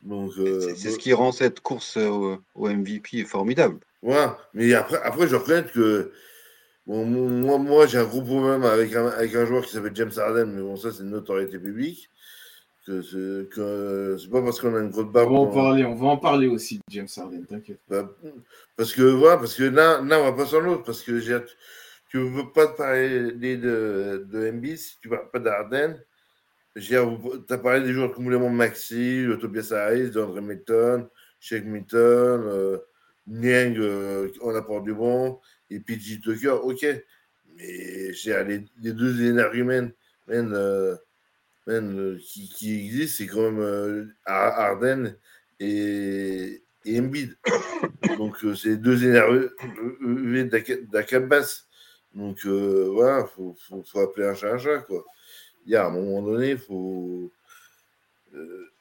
Donc, c'est ce qui rend cette course au, MVP formidable. Ouais, mais après, après je reconnais que Bon, moi, moi j'ai un gros problème avec un, avec un joueur qui s'appelle James Harden, mais bon, ça, c'est une notoriété publique. Que c'est pas parce qu'on a une grosse barbe. On va en parler, on va en parler aussi de James Harden, t'inquiète. Bah, parce que voilà, parce que là, là, on va pas sur l'autre, parce que tu ne veux pas te parler de, de MB si tu ne parles pas d'Arden. Tu as parlé des joueurs comme Léon Maxi, Tobias Harris, DeAndre Milton, Shake Milton, euh, Niang, euh, on apporte du bon et PG Tucker, ok. Mais les, les deux énergumènes euh, euh, qui, existent, c'est quand même euh, Arden et, Embiid. Donc, c'est deux énergumènes d'Akabas. Donc, voilà, il faut, appeler un chat un chat, quoi. Il y a à un moment donné, il faut.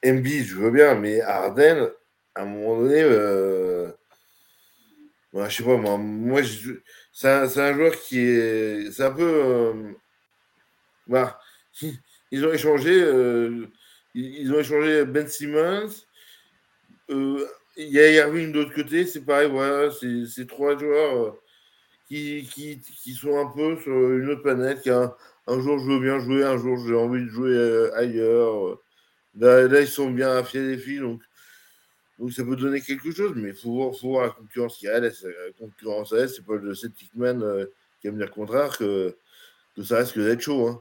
Embiid, je veux bien, mais Arden, à un moment donné, je je sais pas, moi, moi c'est un, joueur qui est. C'est un peu. Euh, bah, ils ont échangé. Euh, ils ont échangé Ben Simmons. Euh, il y a Irving de l'autre côté, c'est pareil, voilà, c'est trois joueurs euh, qui, qui, qui, sont un peu sur une autre planète. Un, jour je veux bien jouer, un jour j'ai envie de jouer ailleurs. Là, là, ils sont bien à fier des filles, donc, donc ça peut donner quelque chose, mais il faut, voir, faut voir la concurrence qu'il y a. La concurrence à c'est pas le Celtic Man euh, qui aime dire le contraire que, que ça reste que d'être chaud.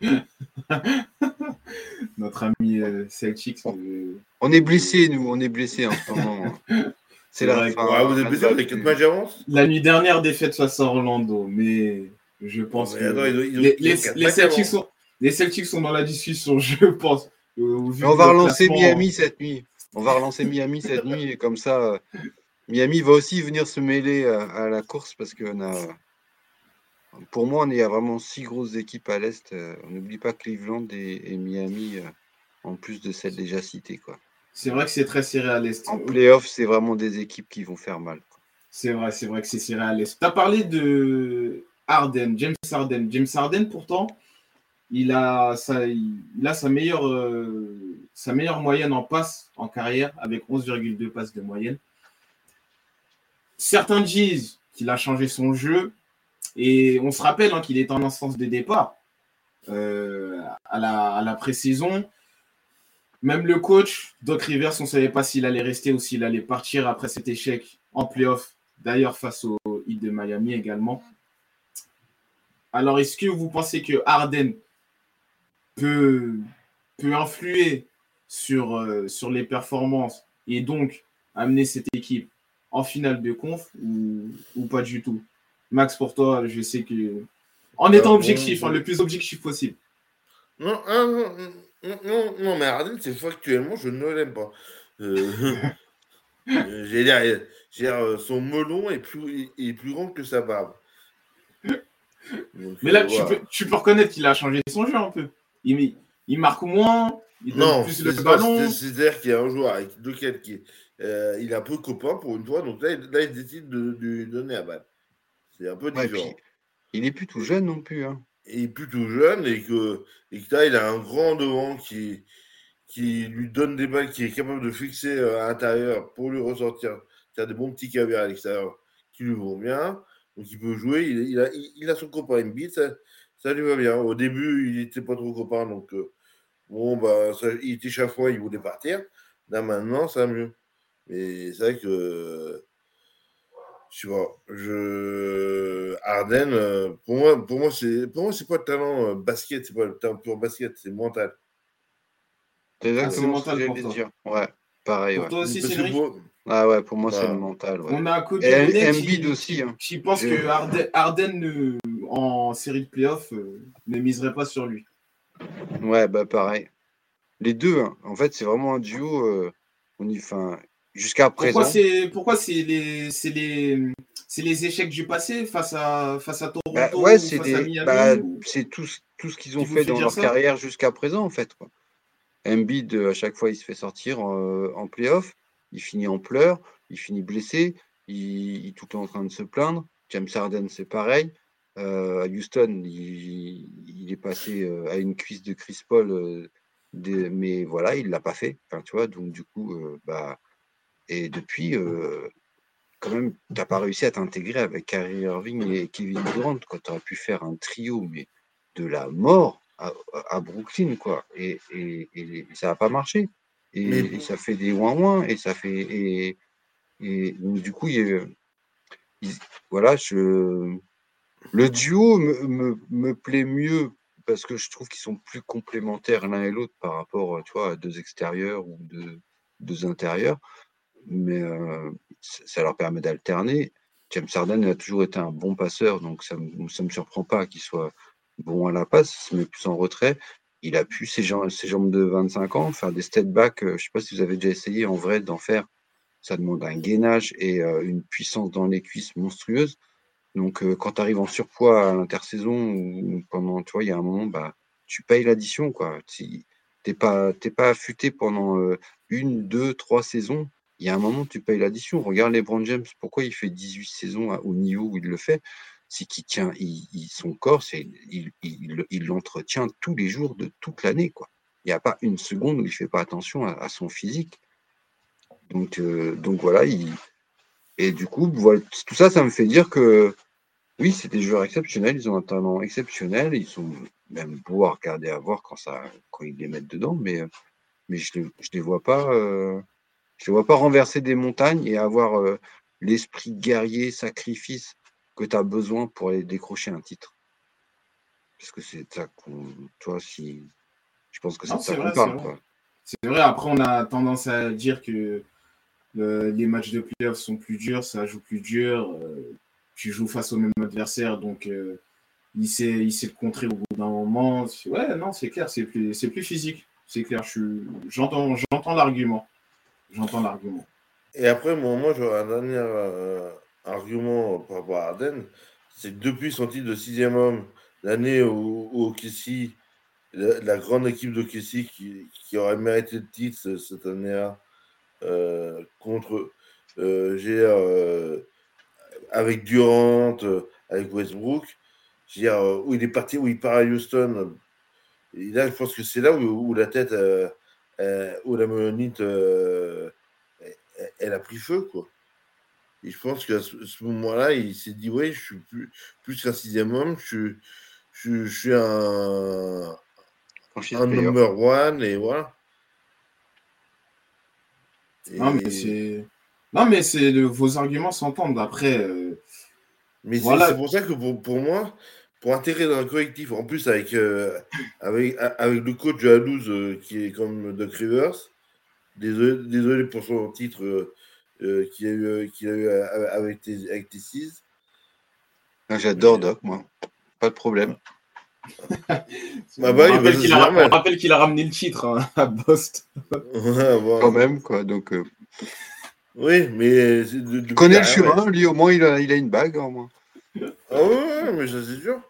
Hein. Notre ami euh, Celtic. On est blessé, nous, on est blessé en ce moment. C'est la fin. vous êtes blessé avec quatre matchs d'avance? La nuit dernière, défaite face à Orlando, mais je pense que les, Celtics sont, les Celtics sont dans la discussion, je pense. On va relancer Miami cette nuit. On va relancer Miami cette nuit et comme ça, Miami va aussi venir se mêler à, la course parce qu'on a pour moi, on est a vraiment six grosses équipes à l'Est. Euh, on n'oublie pas Cleveland et, Miami, euh, en plus de celles déjà citées. Quoi. C'est vrai que c'est très serré à l'Est. En playoff, c'est vraiment des équipes qui vont faire mal. C'est vrai, c'est vrai que c'est serré à l'Est. Tu as parlé de Harden, James Harden. James Harden, pourtant, il a sa, meilleure, euh, moyenne en passe en carrière, avec 11,2 passes de moyenne. Certains disent qu'il a changé son jeu. Et on se rappelle hein, qu'il est en instance de départ euh, à la, à pré-saison. Même le coach, Doc Rivers, on ne savait pas s'il allait rester ou s'il allait partir après cet échec en playoff, d'ailleurs face au Heat de Miami également. Alors, est-ce que vous pensez que Harden peut, peut influer sur, euh, sur les performances et donc amener cette équipe en finale de conf ou, ou pas du tout Max, pour toi, je sais que. En étant objectif, hein, le plus objectif possible. Non, non, non, non, mais Arden, c'est factuellement, je ne l'aime pas. Euh, j'ai l'air. Euh, son melon est plus, est plus grand que sa barbe. mais là, tu, peux, tu, peux, reconnaître qu'il a changé son jeu un peu. Il, il marque moins, il donne non, plus le ballon. C'est-à-dire qu'il y a un joueur avec lequel qui, euh, il a peu copain pour une fois, donc là, là il décide de, lui donner à balle. C'est un peu différent. il est plus tout jeune non plus. Hein. Il est plus tout jeune et que, et que là, il a un grand devant qui, qui lui donne des balles, qui est capable de fixer euh, à l'intérieur pour lui ressortir, faire des bons petits caviars à l'extérieur qui lui vont bien. Donc il peut jouer, il, a, il, a, son copain MB, ça, lui va bien. Au début, il n'était pas trop copain, donc euh, bon, bah, ça, il était chaque fois, il voulait partir. Là maintenant, ça va mieux. Mais c'est vrai que tu vois, je Arden, euh, pour moi, pour moi, c'est pour moi, c'est pas le talent euh, basket, c'est pas le talent pur basket, c'est mental. C'est exactement ce que j'allais dire. Ouais, pareil. Pour ouais. toi aussi, c'est Ah ouais, pour moi, c'est le mental. Ouais. On a un coach qui, aussi. Hein. qui pense que Arden, Arden en série de playoffs euh, ne miserait pas sur lui. Ouais, bah pareil. Les deux, hein. en fait, c'est vraiment un duo. on y, fin, Jusqu'à présent. Pourquoi c'est les, les, les échecs du passé face à, face à Toronto bah, ouais, c'est bah, tout, tout ce qu'ils ont fait dans leur carrière jusqu'à présent, en fait. Quoi. Embiid, à chaque fois, il se fait sortir en, en playoff. Il finit en pleurs, il finit blessé, il, est tout le temps en train de se plaindre. James Harden, c'est pareil. Euh, à Houston, il, est passé euh, à une cuisse de Chris Paul, euh, mais voilà, il ne l'a pas fait. Enfin, tu vois, donc du coup, bah, et depuis, quand même, tu n'as pas réussi à t'intégrer avec Kyrie Irving et Kevin Durant. Tu aurais pu faire un trio, mais de la mort à, Brooklyn, quoi. Et, ça n'a pas marché. Et, ça fait des ouin-ouin, et ça fait. Et, et du coup, voilà, je, le duo me, me, plaît mieux parce que je trouve qu'ils sont plus complémentaires l'un et l'autre par rapport tu vois, à deux extérieurs ou deux, deux intérieurs mais ça leur permet d'alterner. James Harden a toujours été un bon passeur, donc ça ne me surprend pas qu'il soit bon à la passe, mais plus en retrait. Il a pu, ses jambes, jambes de 25 ans, faire des step back. je ne sais pas si vous avez déjà essayé en vrai d'en faire. Ça demande un gainage et une puissance dans les cuisses monstrueuse. Donc, quand tu arrives en surpoids à l'intersaison ou pendant, tu vois, il y a un moment, bah, tu payes l'addition, quoi. Tu n'es pas, pas affûté pendant une, deux, trois saisons il y a un moment, tu payes l'addition. Regarde LeBron James, pourquoi il fait 18 saisons au niveau où il le fait? C'est qu'il tient il, son corps, il, l'entretient tous les jours de toute l'année. Quoi. Il n'y a pas une seconde où il ne fait pas attention à, son physique. Donc, euh, donc voilà, et du coup, tout ça, ça me fait dire que oui, c'est des joueurs exceptionnels, ils ont un talent exceptionnel, ils sont même beaux à regarder, à voir quand, ça, quand ils les mettent dedans, mais, mais je ne les, je les vois pas. Euh, je vois pas renverser des montagnes et avoir euh, l'esprit guerrier, sacrifice que tu as besoin pour aller décrocher un titre. Parce que c'est ça qu'on. Toi, si. Je pense que c'est ça qu'on parle. C'est vrai, après, on a tendance à dire que les matchs de playoffs sont plus durs, ça joue plus dur. Euh, tu joues face au même adversaire, donc euh, il, sait, il sait le contrer au bout d'un moment. Ouais, non, c'est clair, c'est plus, physique. C'est clair, j'entends l'argument. J'entends l'argument. Et après, moi, moi j'aurais un dernier euh, argument par rapport à Arden. C'est depuis son titre de sixième homme, l'année où, où la, grande équipe de qui, qui, aurait mérité le titre cette année-là, euh, contre euh, GR, avec Durant, avec Westbrook, où il est parti, où il part à Houston. Et là, je pense que c'est là où, la tête euh, où la monolithe, euh, elle, a pris feu, quoi. Et je pense qu'à ce, moment-là, il s'est dit, oui, je suis plus, plus qu'un sixième homme, je, je, je suis un, un number one, et voilà. Non, mais c'est... Non, mais c'est vos arguments s'entendent. Après, euh, mais voilà. c'est pour ça que pour, pour moi, pour intégrer dans un collectif, en plus avec, euh, avec, avec le coach de la 12 qui est comme Doc Rivers, désolé, désolé pour son titre euh, qu'il a eu, a eu avec, tes, avec tes six. J'adore Doc, moi. Pas de problème. bah, bah, on, rappelle qu'il a, on, rappelle qu'il a, ramené le titre hein, à Boston. Quand même, quoi. Donc, euh... Oui, mais. Il connaît le chemin, lui, au moins, il a, il a une bague, au moins. Ah ouais, mais ça, c'est sûr.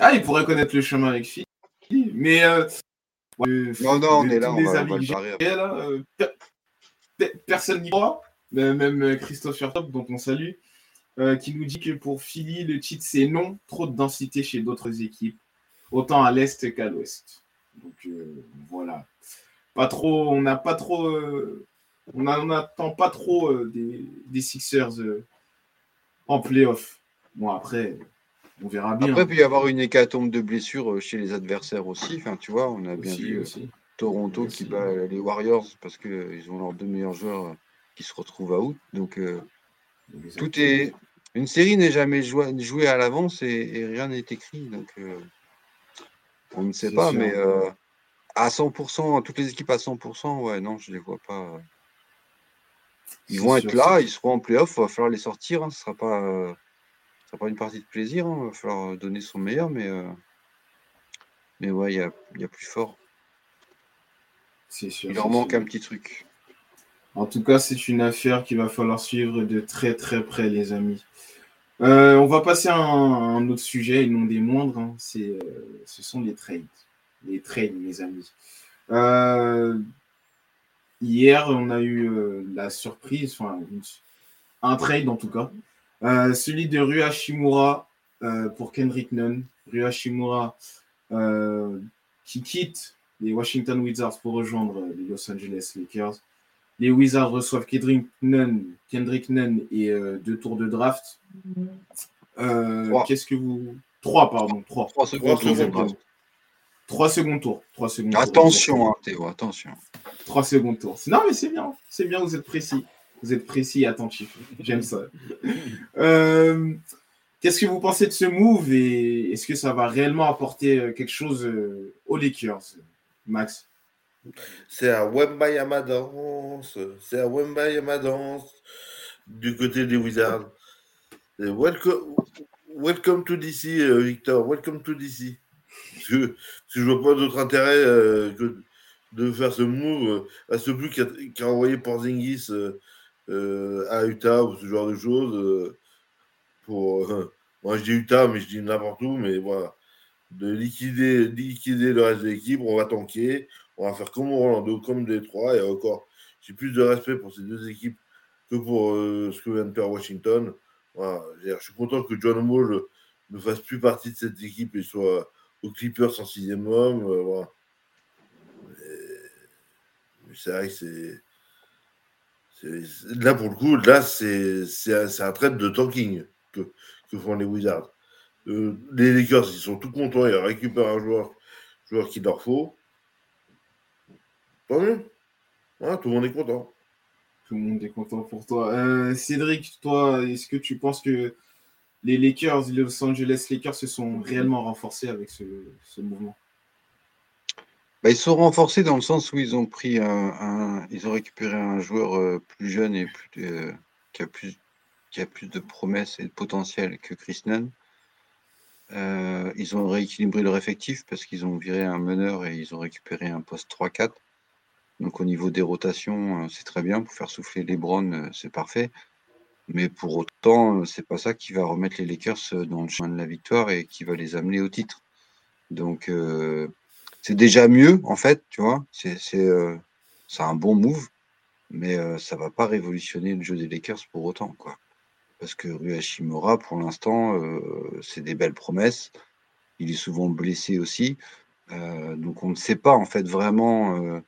Ah, il pourrait connaître le chemin avec Phil. Mais. Euh, non, non, on est là, on va, là euh, personne n'y croit. Même Christopher Top, dont on salue, qui nous dit que pour Philly, le titre c'est non, trop de densité chez d'autres équipes, autant à l'est qu'à l'ouest. Donc voilà. Pas trop, on n'a pas trop, on n'attend pas trop des, des, Sixers en playoff. Bon après, on verra bien. Après, il peut y avoir une hécatombe de blessures euh, chez les adversaires aussi. Enfin, tu vois, on a bien vu euh, Toronto qui bat les Warriors parce qu'ils euh, ont leurs deux meilleurs joueurs qui se retrouvent à août. Donc, tout est. Une série n'est jamais jouée à l'avance et, rien n'est écrit. Donc, on ne sait pas, mais à 100%, toutes les équipes à 100%, ouais, non, je ne les vois pas. Ils vont être là, ils seront en playoff, il va falloir les sortir. Hein, ce ne sera pas une partie de plaisir, il hein, va falloir donner son meilleur, mais, euh, mais ouais, il y a, y a, plus fort. il leur manque un petit truc. En tout cas, c'est une affaire qu'il va falloir suivre de très très près, les amis. Euh, on va passer à un, autre sujet, et non des moindres. Hein. C'est, euh, ce sont les trades. Les trades, mes amis. hier, on a eu la surprise, enfin, un trade en tout cas, euh, celui de Rua Shimura euh, pour Kendrick Nunn. Rua Shimura euh, qui quitte les Washington Wizards pour rejoindre les Los Angeles Lakers. Les Wizards reçoivent Kendrick Nunn, Kendrick Nunn et deux tours de draft. Qu'est-ce que vous. Trois, pardon. Trois. Trois secondes, tours. Trois secondes tours. Trois secondes attention, hein, Théo, attention. Trois secondes tours. Non, mais c'est bien. C'est bien, vous êtes précis. Vous êtes précis et attentif. J'aime ça. Euh, qu'est-ce que vous pensez de ce move et est-ce que ça va réellement apporter euh, quelque chose euh, aux Lakers, Max? C'est à Wembayama danse. C'est à Wembayama danse du côté des Wizards. Welcome, welcome to DC, Victor. Welcome to DC. Parce que, je vois pas d'autre intérêt que de faire ce move à ce plus qu'a envoyé Porzingis euh, à Utah ou ce genre de choses. Euh, pour, euh, moi, je dis Utah, mais je dis n'importe où, mais voilà. De liquider, liquider le reste de l'équipe, on va tanker, on va faire comme Orlando, comme Détroit, et encore, j'ai plus de respect pour ces deux équipes que pour ce que vient de faire Washington. Je suis content que John Wall ne fasse plus partie de cette équipe et soit aux Clippers en sixième homme. voilà. C'est vrai que c'est Là, pour le coup, là, c'est un trade de tanking que, font les Wizards. Euh, les Lakers, ils sont tout contents, ils récupèrent un joueur, joueur qu'il leur faut. Tant mieux. Hein, tout le monde est content. Tout le monde est content pour toi. Euh, Cédric, toi, est-ce que tu penses que les Lakers, les Los Angeles Lakers se sont réellement renforcés avec ce, mouvement? Bah, ils sont renforcés dans le sens où ils ont pris un, ils ont récupéré un joueur euh, plus jeune et plus, euh, qui, a plus, qui a plus de promesses et de potentiel que Chris Nunn. ils ont rééquilibré leur effectif parce qu'ils ont viré un meneur et ils ont récupéré un poste 3-4. Donc au niveau des rotations, euh, c'est très bien. Pour faire souffler les Browns, euh, c'est parfait. Mais pour autant, euh, c'est pas ça qui va remettre les Lakers dans le chemin de la victoire et qui va les amener au titre. Donc c'est déjà mieux, en fait, tu vois. C'est un bon move, mais ça va pas révolutionner le jeu des Lakers pour autant, quoi. Parce que Rui Hashimura, pour l'instant, c'est des belles promesses. Il est souvent blessé aussi. donc on ne sait pas en fait vraiment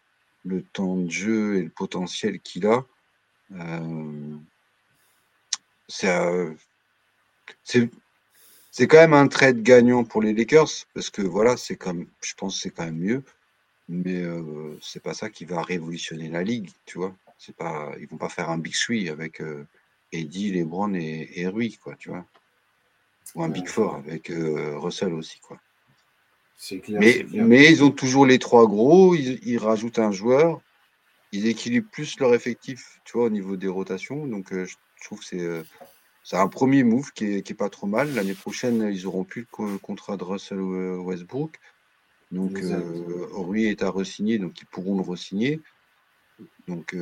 le temps de jeu et le potentiel qu'il a, euh, euh, c'est quand même un trade gagnant pour les Lakers parce que voilà, c'est comme je pense c'est quand même mieux, mais euh, c'est pas ça qui va révolutionner la ligue, tu vois. C'est pas, ils vont pas faire un big three avec Eddie, LeBron et, et Rui, quoi, tu vois. Ou un big four avec Russell aussi, quoi mais, mais ils ont toujours les trois gros, ils, rajoutent un joueur, ils équilibrent plus leur effectif, tu vois, au niveau des rotations. Donc, euh, je trouve que c'est euh, un premier move qui est, qui est pas trop mal. L'année prochaine, ils auront plus le contrat de Russell euh, Westbrook. Donc, Rui est à re-signer, donc ils pourront le re-signer. Donc,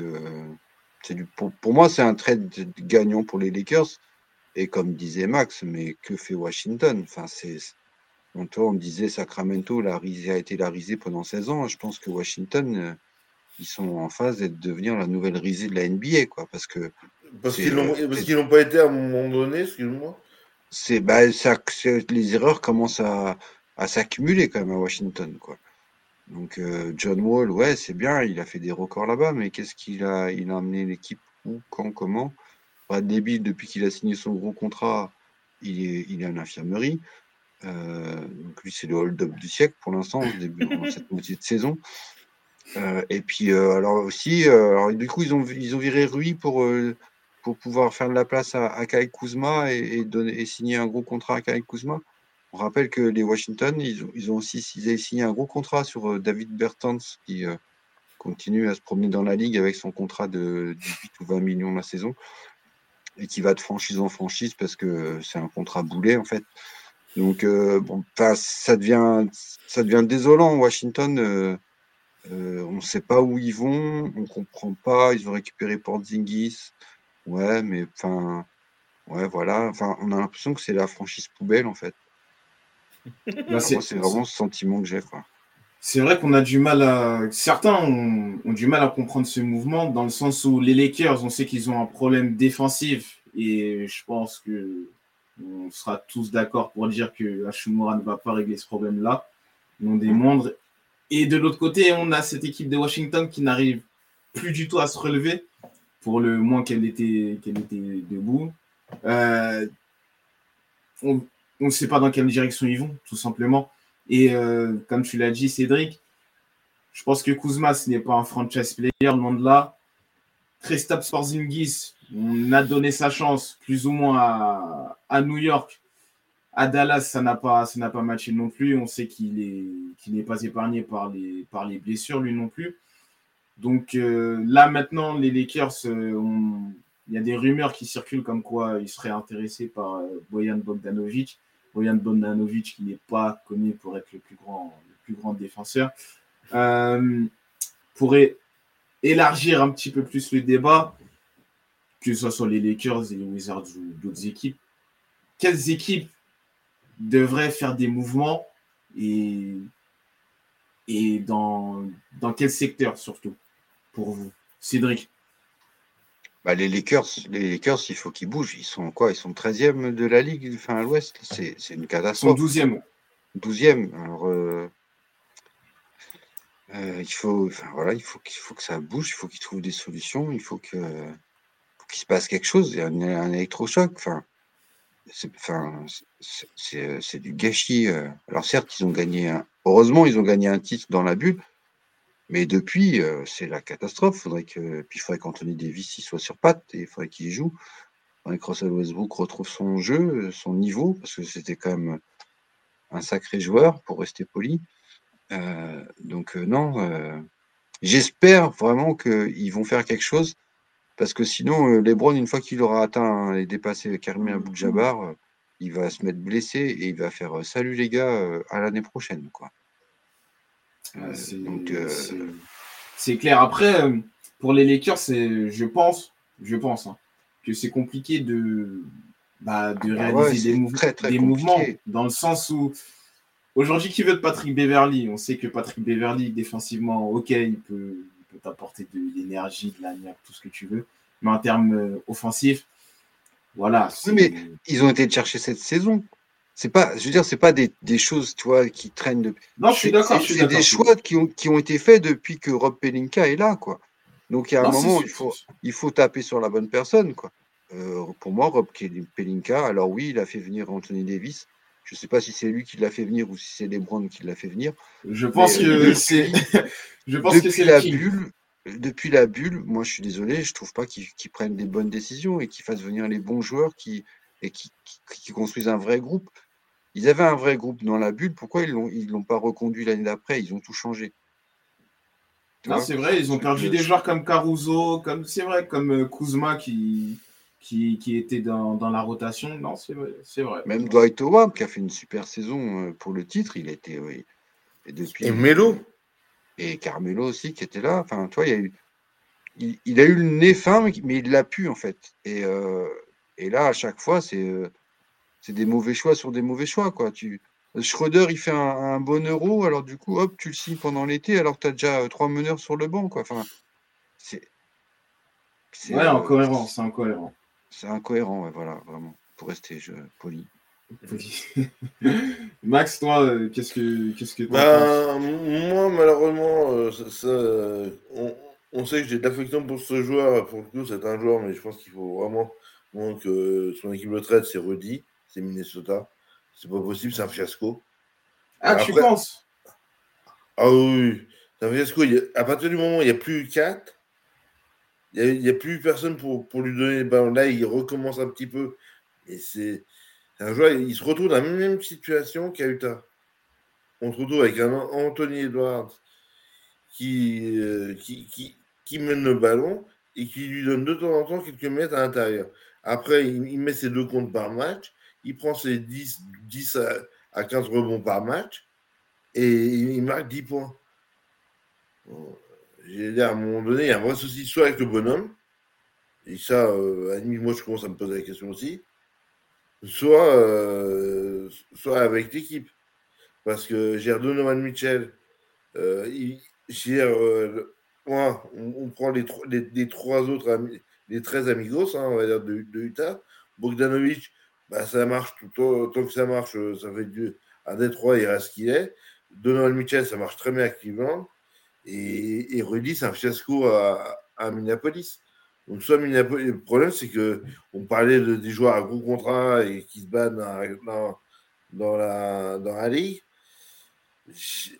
du, pour, pour, moi, c'est un trade gagnant pour les Lakers. Et comme disait Max, mais que fait Washington? Enfin, c'est on disait Sacramento la risée, a été la risée pendant 16 ans. Je pense que Washington, euh, ils sont en phase de devenir la nouvelle risée de la NBA, quoi, parce que parce qu'ils n'ont pas été à un moment donné, excuse-moi. C'est bah, ça, les erreurs commencent à, s'accumuler quand même à Washington, quoi. Donc euh, John Wall, ouais, c'est bien, il a fait des records là-bas, mais qu'est-ce qu'il a, il a amené l'équipe où, quand, comment? Brad débile depuis qu'il a signé son gros contrat, il est, il est en infirmerie. Euh, donc lui, c'est le hold-up du siècle pour l'instant, début cette moitié de saison. Euh, et puis, euh, alors aussi, alors, du coup, ils ont, ils ont viré Rui pour, pour pouvoir faire de la place à, à Kai Kuzma et, donner, et signer un gros contrat à Kai Kuzma. On rappelle que les Washington, ils ont, ils ont aussi ils signé un gros contrat sur David Bertans qui continue à se promener dans la ligue avec son contrat de 18 ou 20 millions la saison et qui va de franchise en franchise parce que c'est un contrat boulet en fait. Donc, euh, bon, ça devient, ça devient désolant. Washington, euh, euh, on ne sait pas où ils vont, on ne comprend pas. Ils ont récupéré Porzingis. Ouais, mais enfin, ouais, voilà. Enfin, on a l'impression que c'est la franchise poubelle, en fait. Bah, c'est vraiment ce sentiment que j'ai. C'est vrai qu'on a du mal à. Certains ont, ont, du mal à comprendre ce mouvement, dans le sens où les Lakers, on sait qu'ils ont un problème défensif. Et je pense que on sera tous d'accord pour dire que Hashimura ne va pas régler ce problème-là, non des moindres. Et de l'autre côté, on a cette équipe de Washington qui n'arrive plus du tout à se relever, pour le moins qu'elle était, debout. Euh, on ne sait pas dans quelle direction ils vont, tout simplement. Et euh, comme tu l'as dit, Cédric, je pense que Kuzma, n'est pas un franchise player, loin de là. Kristaps Porzingis, on a donné sa chance plus ou moins à, New York. À Dallas, ça n'a pas, pas matché non plus. On sait qu'il est, n'est pas épargné par les, par les blessures, lui non plus. Donc euh, là, maintenant, les Lakers, euh, il y a des rumeurs qui circulent comme quoi ils seraient intéressés par euh, Boyan Bogdanovic. Boyan Bogdanovic qui n'est pas connu pour être le plus grand, le plus grand défenseur. pourrait élargir un petit peu plus le débat, que ce soit les Lakers et les Wizards ou d'autres équipes, quelles équipes devraient faire des mouvements et, et dans, dans quel secteur surtout pour vous? Cédric bah, les Lakers, les Lakers, il faut qu'ils bougent. Ils sont quoi? Ils sont 13e de la ligue, enfin à l'ouest? C'est une catastrophe. Ils sont 12e. 12e. Alors, euh, Euh, il faut, enfin, voilà, il faut qu'il faut que ça bouge, il faut qu'ils trouvent des solutions, il faut que qu'il se passe quelque chose, il y a un, un électrochoc. Enfin, c'est, c'est du gâchis. euh. Alors certes, ils ont gagné heureusement, ils ont gagné un titre dans la bulle, mais depuis, euh, c'est la catastrophe. Il faudrait qu'Anthony Davis soit sur patte et il faudrait qu'il joue. Il faudrait que Russell Westbrook retrouve son jeu, son niveau, parce que c'était quand même un sacré joueur, pour rester poli. Euh, donc euh, non, euh, j'espère vraiment qu'ils vont faire quelque chose, parce que sinon, euh, LeBron, une fois qu'il aura atteint et dépassé Karim Abdul-Jabbar, euh, il va se mettre blessé et il va faire euh, salut les gars à l'année prochaine, quoi. Ah, c'est euh, clair. Après, pour les Lakers, c'est, je pense, je pense hein, que c'est compliqué de, bah, de bah réaliser ouais, des, très, très des mouvements, dans le sens où aujourd'hui, qui veut de Patrick Beverly? On sait que Patrick Beverly, défensivement, ok, il peut, peut t'apporter de l'énergie, de la tout ce que tu veux, mais en termes euh, offensifs, voilà. c'est- mais Ils ont été chercher cette saison. C'est pas, je veux dire, c'est pas des, des choses, tu vois, qui traînent depuis. Non, je suis d'accord. c'est- des choix qui ont, qui ont été faits depuis que Rob Pelinka est là, quoi. Donc, il y a un Non, moment, il faut, il faut taper sur la bonne personne, quoi. Euh, pour moi, Rob Pelinka, alors oui, il a fait venir Anthony Davis. Je sais pas si c'est lui qui l'a fait venir ou si c'est LeBron qui l'a fait venir. Je pense Mais, que c'est. je pense que depuis c'est la bulle, depuis la bulle, moi je suis désolé, je trouve pas qu'ils prennent des bonnes décisions et qu'ils fassent venir les bons joueurs qui, et qui, qui- qui construisent un vrai groupe. Ils avaient un vrai groupe dans la bulle, pourquoi ils ils l'ont pas reconduit l'année d'après? Ils ont tout changé. Tu Non, vois? c'est vrai, ils ont perdu des joueurs comme Caruso, comme c'est vrai, comme euh, Kuzma qui, qui, qui était dans, dans la rotation. Non, c'est vrai, c'est vrai. Même Dwight Howard qui a fait une super saison euh, pour le titre, il était oui. Et depuis Et Melo et Carmelo aussi qui était là. Enfin, tu vois, il y a eu, il, il a eu le nez fin, mais il l'a pu en fait. Et, euh, et là, à chaque fois, c'est euh, c'est des mauvais choix sur des mauvais choix, quoi. Tu, Schroeder, il fait un, un bon euro, alors du coup, hop, tu le signes pendant l'été, alors que tu as déjà euh, trois meneurs sur le banc, quoi. Enfin, c'est. Ouais, euh, incohérent, c'est incohérent. C'est incohérent, ouais, voilà, vraiment, pour rester je, poli. Max, toi, euh, qu'est-ce que qu'est-ce que Ben, moi, malheureusement, euh, ça, ça, euh, on, on sait que j'ai de l'affection pour ce joueur. Pour le coup, c'est un joueur, mais je pense qu'il faut vraiment que son équipe le traite. C'est Rudy, c'est Minnesota. C'est pas possible, c'est un fiasco. Ah, tu après- penses? Ah oui, oui, c'est un fiasco. Il y a- à partir du moment où il n'y a plus 4, il n'y a, plus personne pour, pour lui donner le ballon. Là, il recommence un petit peu. Et c'est un joueur, il se retrouve dans la même situation qu'Ahuta. On se retrouve avec un Anthony Edwards qui, euh, qui, qui, qui mène le ballon et qui lui donne de temps en temps quelques mètres à l'intérieur. Après, il, met ses deux comptes par match, il prend ses 10, 10 à, à 15 rebonds par match et il, marque 10 points. À un moment donné, il y a un vrai souci soit avec le bonhomme, et ça, euh, à la moi je commence à me poser la question aussi, soit, euh, soit avec l'équipe. Parce que gère Donovan Mitchell, euh, il moi, on, prend les, trois- les, trois autres, les 13 amigos, hein, on va dire, de, Utah. Bogdanovic, bah, ça marche tout tant, que ça marche, ça fait du. À Détroit, il reste ce qu'il est. Donovan Mitchell, ça marche très bien à. Et, et c'est un fiasco à, Minneapolis. Donc, soit Minneapolis. Le problème, c'est que on parlait de, des joueurs à gros contrat et qui se battent dans, dans, la, dans la ligue.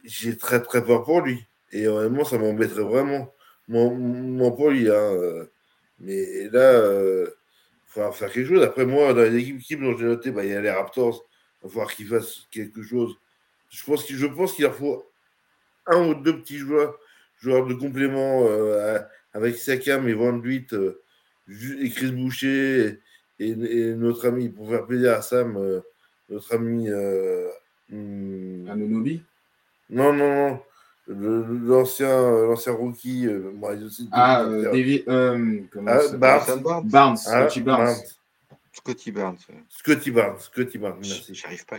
J'ai- très très peur pour lui. Et honnêtement, ça m'embêterait vraiment. Mon, mon pour lui. Hein. euh. Mais là, il faut falloir faire quelque chose. Après, moi, dans les équipes dont j'ai noté, bah, il y a les Raptors. Il va falloir qu'ils fassent quelque chose. Je pense qu'il qu'il leur faut un ou deux petits joueurs, joueurs de complément euh, avec Siakam et Van Vliet euh, et Chris Boucher et, et notre ami, pour faire plaisir à Sam, euh, notre ami. euh, hum, Anunobi non, non, non. L'ancien l'ancien rookie. euh, moi, je sais- Ah, euh, David. euh, comment Ah, Barnes. Barnes, Ah, Scotty Barnes. Barnes. Scotty Barnes. Scotty Barnes. Scotty Barnes, merci. J'arrive pas. à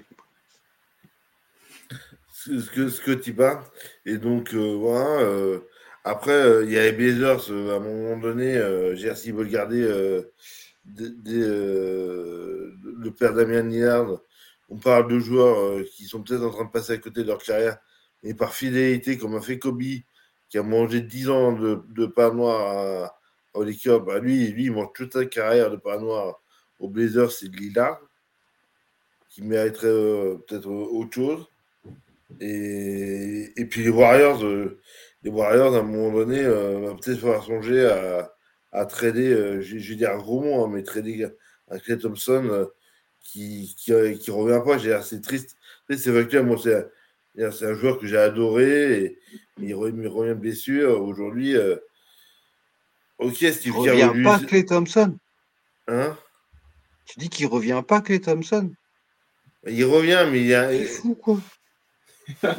comprendre. ce que Scotty Barnes. Et donc, euh, voilà. euh, après, euh, il y a les Blazers, à un moment donné, des, euh, le père Damien Lillard. On parle de joueurs qui sont peut-être en train de passer à côté de leur carrière et par fidélité, comme a fait Kobe, qui a mangé 10 ans de, de pain noir à, à Lakers, bah lui, lui, il mange toute sa carrière de pain noir au Blazers, c'est Lillard, qui mériterait peut-être autre chose. Et, et puis les Warriors, euh, les Warriors, à un moment donné, euh, va peut-être falloir songer à, à trader, euh, je vais dire un gros mot, hein, mais trader à Clay Thompson qui, qui, qui revient pas. J'ai assez triste. C'est que moi, c'est un joueur que j'ai adoré, et, mais il re- il revient blessure. Aujourd'hui, ok, Steve Il Kerr, revient lui, pas Clay Thompson. hein, Tu dis qu'il revient pas Clay Thompson. il revient, mais il y a, C'est fou quoi.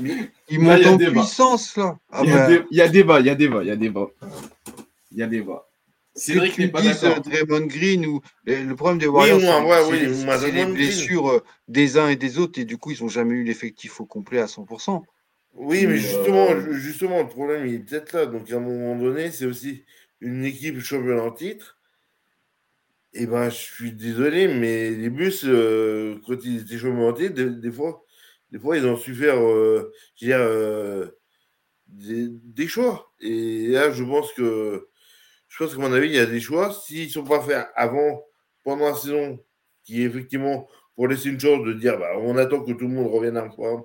Mais- Il Là, monte il y a en débat. puissance là. Ah Il y, a bah, dé- il y a débat, il y a débat, il y a débat. Il y a débat. que Cédric tu n'est pas d'accord. euh, Draymond Green ou le, le problème des Warriors, c'est- ouais, c'est oui, c'est les blessures euh, des uns et des autres et du coup ils ont jamais eu l'effectif au complet à 100%. Oui, mais justement, euh, ju- justement, le problème, il est peut-être là. Donc, à un moment donné, c'est aussi une équipe championne en titre. Et ben, je suis désolé, mais les bus, euh, quand ils étaient champions en titre, des, des fois, des fois, ils ont su faire, euh, dire, euh, des, choix. Et là, je pense que, je pense qu'à mon avis, il y a des choix. S'ils ne sont pas faits avant, pendant la saison, qui est effectivement pour laisser une chance de dire, bah, on attend que tout le monde revienne en forme,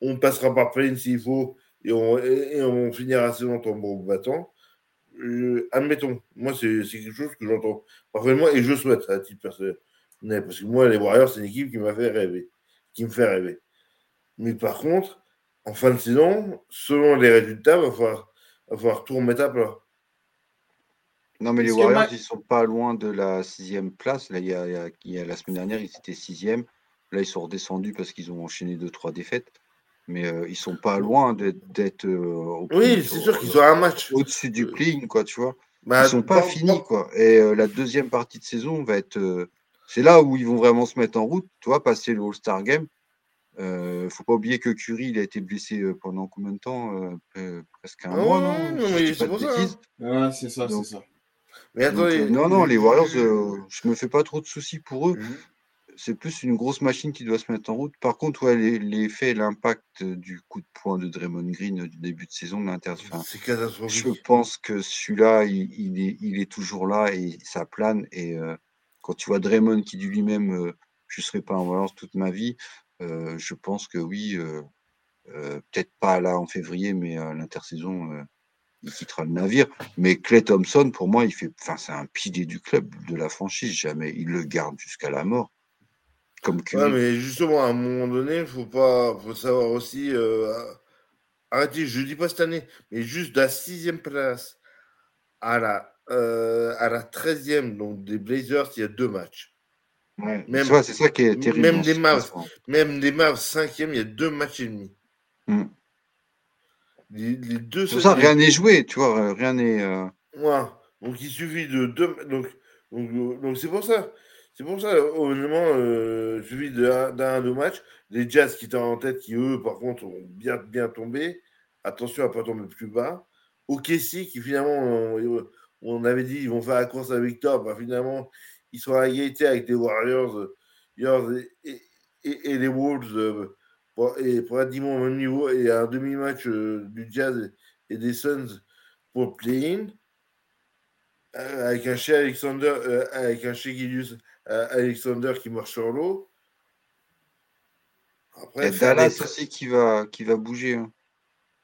on passera par plein s'il faut, et on, finira la saison en tambour battant. Admettons, moi, c'est quelque chose que j'entends parfaitement et je souhaite à titre personnel. Parce que moi, les Warriors, c'est une équipe qui m'a fait rêver, qui me fait rêver. Mais par contre, en fin de saison, selon les résultats, il va falloir, va falloir tout remettre à plat. Non mais les Warriors ils sont pas loin de la sixième place. Là il y a, il y a- il y a la semaine dernière ils étaient sixième. Là ils sont redescendus parce qu'ils ont enchaîné deux trois défaites. Mais euh, ils sont pas loin d'être euh, Oui, c'est sûr qu'ils ont un match. au-dessus du pling quoi tu vois. Bah, Ils sont pas finis, quoi. Et euh, la deuxième partie de saison va être. euh, c'est là où ils vont vraiment se mettre en route. Tu vois, passer le All-Star Game. Euh, faut pas oublier que Curry, il a été blessé euh, pendant combien de temps euh, Presque un Ah mois, non? Non, Si c'est pour ça, hein. Ouais, c'est ça, c'est ça. Mais Donc, euh, non, non, les Warriors, je- euh, je me fais pas trop de soucis pour eux. je- C'est plus une grosse machine qui doit se mettre en route. Par contre, ouais, les- l'effet, l'impact du coup de poing de Draymond Green du début de saison de l'Inter. enfin, C'est je pense que celui-là, il, il est, il est toujours là et ça plane. Et euh, quand tu vois Draymond qui dit lui-même, euh, je ne serai pas en Valence toute ma vie, je pense que oui, euh, euh, peut-être pas là en février, mais à l'intersaison, euh, il quittera le navire. Mais Clay Thompson, pour moi, il fait, enfin, c'est un pilier du club, de la franchise. Jamais il le garde jusqu'à la mort. Comme. Ouais, mais justement, à un moment donné, il faut pas, faut savoir aussi euh, arrêter. Je dis pas cette année, mais juste de la sixième place à la euh, à la treizième, donc des Blazers, il y a deux matchs. Ouais, même- c'est ça qui est terrible. même des Mavs. Même des Mavs cinquième, il y a deux matchs et demi. Mm. Les, les deux C'est pour ça, rien n'est joué, tu vois, rien n'est. euh. Donc il suffit de deux. Donc donc c'est pour ça. C'est pour ça, honnêtement, euh, suffit d'un d'un à deux matchs. Les Jazz qui étaient en tête, qui eux, par contre, ont bien, bien tombé. Attention à ne pas tomber plus bas. OKC, qui finalement, on, on avait dit ils vont faire la course à Victor. Bah, finalement, ils sont à égalité avec Warriors, euh, Warriors et, et, et- et les Wolves euh, pour, et pour pratiquement au même niveau et un demi-match euh, du Jazz et des Suns pour le play-in. Avec un chez Alexander, avec un chez Gilius Alexander qui marche sur l'eau. Après, faire Dallas des aussi qui va, qui va bouger. hein.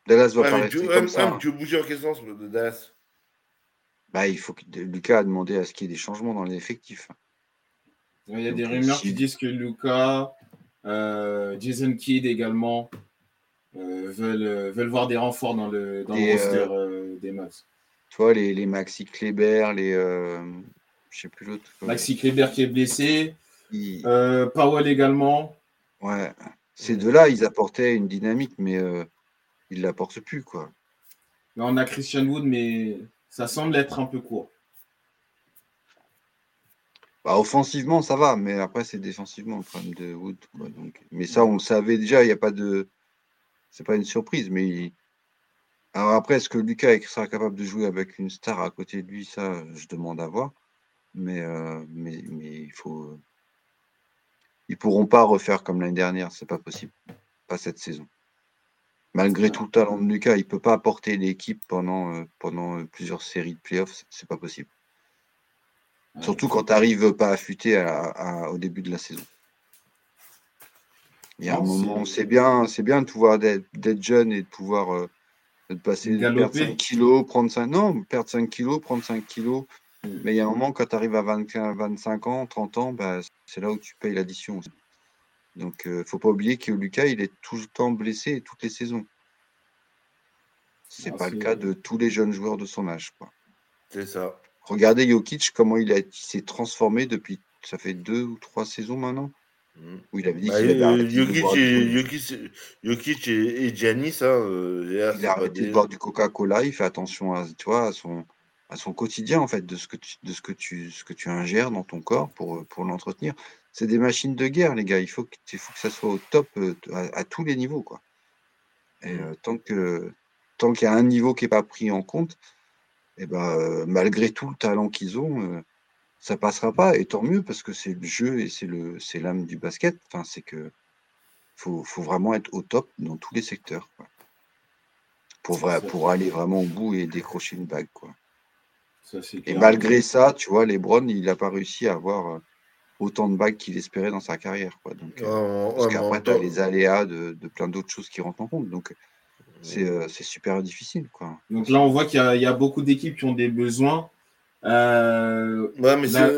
Dallas va Ouais, pas mais rester tu, comme ça. hein. tu veux bouger en quel sens Dallas? Bah, il faut que Lucas a demandé à ce qu'il y ait des changements dans l'effectif. Il y a des Donc, rumeurs si- qui disent que Luca, euh, Jason Kidd également euh, veulent, euh, veulent voir des renforts dans le, dans le roster euh, euh, des Mavs. Tu vois, les, les Maxi Kleber, les. euh, je sais plus l'autre. euh, Maxi Kleber qui est blessé, euh, Powell également. Ouais. Ces deux-là, ils apportaient une dynamique, mais euh, ils l'apportent plus, quoi. Là, on a Christian Wood, mais ça semble être un peu court. Bah, offensivement, ça va, mais après, c'est défensivement le problème de Wood. Donc, mais ça, on le savait déjà, il n'y a pas de. C'est pas une surprise, mais. Alors après, est-ce que Lucas sera capable de jouer avec une star à côté de lui Ça, je demande à voir. Mais, euh, mais, mais il faut. Ils pourront pas refaire comme l'année dernière, c'est pas possible. Pas cette saison. Malgré tout le talent de Lucas, il ne peut pas apporter l'équipe pendant, euh, pendant plusieurs séries de playoffs. C'est pas possible. Surtout quand tu n'arrives pas affûté à, au début de la saison. Il y a un moment, c'est bien, c'est bien de pouvoir d'être jeune et de pouvoir euh, de passer perdre 5 kilos, prendre 5 non, perdre 5 kilos, prendre 5 kilos. Mm. Mais il y a un moment quand tu arrives à 25 ans, 30 ans, bah, c'est là où tu payes l'addition. Donc, il euh, ne faut pas oublier que Lucas, il est tout le temps blessé toutes les saisons. C'est n'est ah, pas le cas de tous les jeunes joueurs de son âge. C'est ça. Regardez Jokic, comment il, s'est transformé depuis, ça fait deux ou trois saisons maintenant. Mm. Où il avait dit bah, qu'il avait Jokic, et, et, Giannis, hein, euh, il a arrêté de boire du Coca-Cola, il fait attention à, tu vois, à son, à son quotidien en fait, de ce que tu, de ce que tu, ce que tu ingères dans ton corps pour, pour l'entretenir. C'est des machines de guerre, les gars. Il faut que, il faut que ça soit au top euh, à, tous les niveaux, quoi. Et mm. euh, tant que tant qu'il y a un niveau qui n'est pas pris en compte, et eh ben, euh, malgré tout le talent qu'ils ont, ça passera pas. Et tant mieux parce que c'est le jeu et c'est le c'est l'âme du basket. Enfin, c'est que faut, faut vraiment être au top dans tous les secteurs, Pour, vrai, pour aller vraiment au bout et décrocher une bague, quoi. et malgré ça, tu vois, Lebron, il n'a pas réussi à avoir autant de bagues qu'il espérait dans sa carrière. Quoi. Donc, euh, parce qu'après, tu as les aléas de, de plein d'autres choses qui rentrent en compte. Donc, c'est euh, super difficile. Quoi. Donc là, on voit qu'il y, y, a beaucoup d'équipes qui ont des besoins. Euh, ouais, mais là,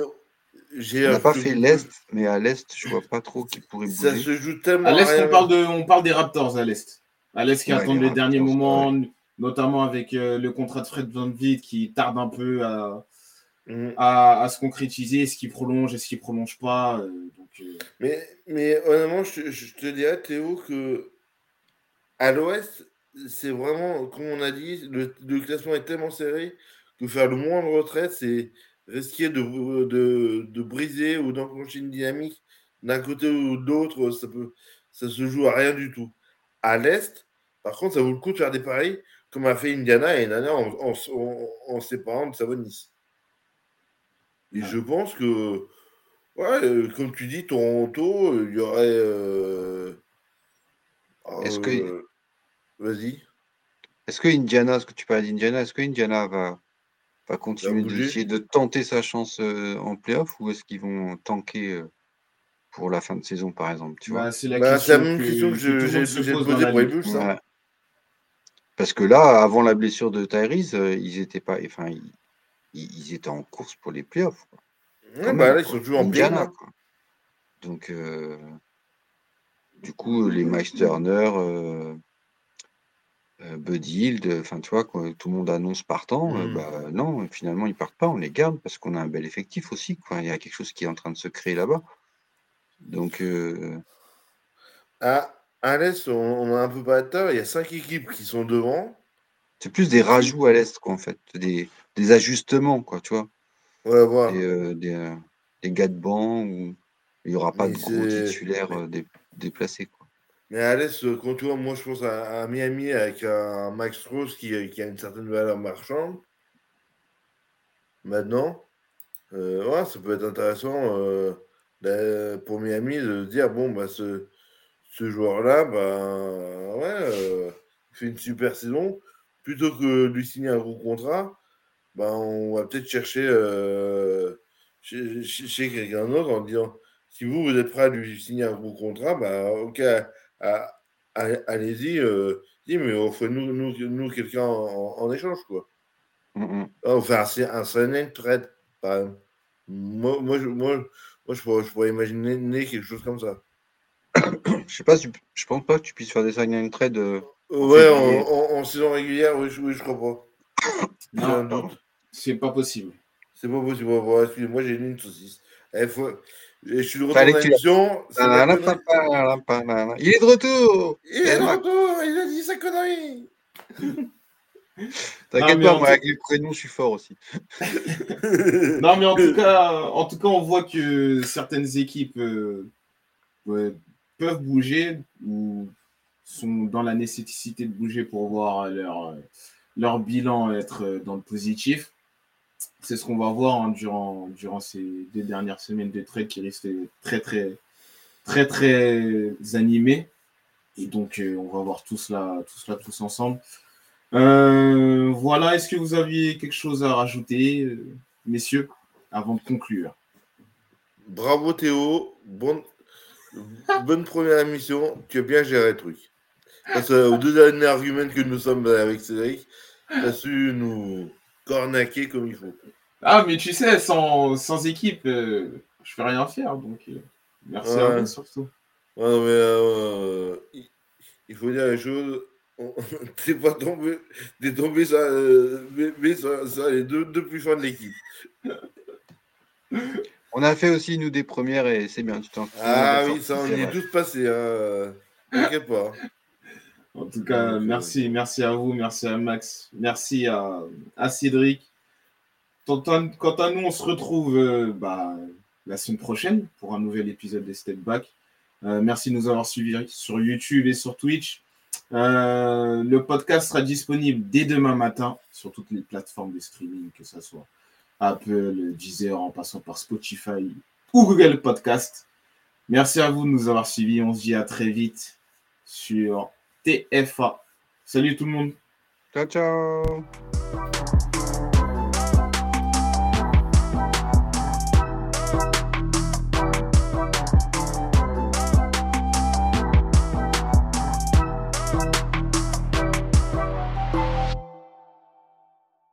on n'a pas fait l'Est, mais à l'Est, je vois pas trop qui pourrait bouger. Ça se joue tellement. À l'Est, on, parle de, on parle des Raptors à l'Est. À l'Est qui attendent les, derniers moments, notamment avec le contrat de Fred Van qui tarde un peu à, Mm. à, se concrétiser, ce qui prolonge et ce qui prolonge pas. Euh, donc, euh. mais, mais honnêtement, je, te dirais, Théo, que à l'Ouest, c'est vraiment, comme on a dit, le, classement est tellement serré que faire le moindre retrait, c'est risquer de, de, de, briser ou d'enclencher une dynamique d'un côté ou de l'autre. Ça, peut, ça se joue à rien du tout. À l'Est, par contre, ça vaut le coup de faire des paris, comme a fait Indiana et Nana en, en, en, en séparant de Savonis. Et je pense que, ouais, euh, comme tu dis, Toronto, euh, il y aurait. Euh, est-ce que. Vas-y. Est-ce que Indiana, ce que tu parles d'Indiana, est-ce que Indiana va, va continuer d'essayer de tenter sa chance en playoff ou est-ce qu'ils vont tanker pour la fin de saison, par exemple tu bah, C'est la, bah, la, même question que, j'ai posée pour les Bulls. Hein. Parce que là, avant la blessure de Tyrese, ils étaient pas. Enfin, ils, étaient en course pour les playoffs. Ouais, bah là, ils sont toujours en. Donc, euh, du coup, les Miles Turner, euh, euh, Buddy enfin, tu vois, quand tout le monde annonce partant, hmm. bah, non, finalement, ils partent pas, on les garde parce qu'on a un bel effectif aussi. Quoi. Il y a quelque chose qui est en train de se créer là-bas. Donc. À, à l'Est, on, a un peu pas de tort. Il y a cinq équipes qui sont devant. C'est plus des rajouts à l'Est, quoi, en fait. Des, des ajustements, quoi, tu vois. Ouais, voilà. Euh, des, euh, des, gars de banc où il n'y aura pas de gros titulaires euh, déplacés, quoi. Mais à l'Est, quand tu vois, moi je pense à, Miami avec un Max Rose qui, qui, a une certaine valeur marchande. Maintenant, ouais, ça peut être intéressant pour Miami de dire bon, bah, ce, ce joueur-là, bah, ouais, fait une super saison. Plutôt que de lui signer un gros contrat, ben, on va peut-être chercher euh, chez, quelqu'un d'autre en disant si vous, vous êtes prêt à lui signer un gros contrat, ben, ok, allez-y, euh, mais offrez-nous nous, nous, quelqu'un en, échange. quoi. Mm Enfin, c'est un signing trade, Moi, moi, je, moi, moi je, pourrais, je pourrais imaginer quelque chose comme ça. je sais pas, je pense pas que tu puisses faire des signing trade. Euh, ouais, en, saison régulière, oui, je, oui, je crois pas. Non, c'est pas possible. C'est pas possible. Excusez-moi, j'ai une saucisse. Eh, faut... Je suis de retour dans l'émission. Il est de retour Il est de retour Il a dit sa connerie T'inquiète pas, moi, avec les prénoms, je suis fort aussi. non, mais en tout, cas, en tout cas, on voit que certaines équipes euh, peuvent bouger ou sont dans la nécessité de bouger pour voir leur, leur bilan être dans le positif c'est ce qu'on va voir hein, durant, durant ces deux dernières semaines de trade qui risquent très, très, très, très animées. Et donc, euh, on va voir tout cela, tout cela tous ensemble. Euh, voilà, est-ce que vous aviez quelque chose à rajouter, euh, messieurs, avant de conclure? Bravo Théo, bonne, bonne première émission, tu as bien géré le truc. Parce que aux deux derniers arguments que nous sommes avec Cédric, tu as su nous cornaquer comme il faut. Ah, mais tu sais, sans, sans équipe, euh, je fais rien faire, donc euh, merci à vous surtout. Ouais, non, mais euh, il, il faut dire les choses. T'es pas tombé, t'es tombé sur, euh, mais- sur les deux, deux plus forts de l'équipe. On a fait aussi, nous, des premières et c'est bien. Tu t'en Ah oui, ça, on y est tous passés. Hein. T'inquiète pas. En tout cas, merci, merci à vous, merci à Max, merci à, à Cédric. Quant à, quant à nous, on se retrouve euh, bah, la semaine prochaine pour un nouvel épisode des Step Back. Euh, merci de nous avoir suivis sur YouTube et sur Twitch. Euh, le podcast sera disponible dès demain matin sur toutes les plateformes de streaming, que ce soit Apple, Deezer, en passant par Spotify ou Google Podcast. Merci à vous de nous avoir suivis. On se dit à très vite sur TFA. Salut tout le monde. Ciao, ciao.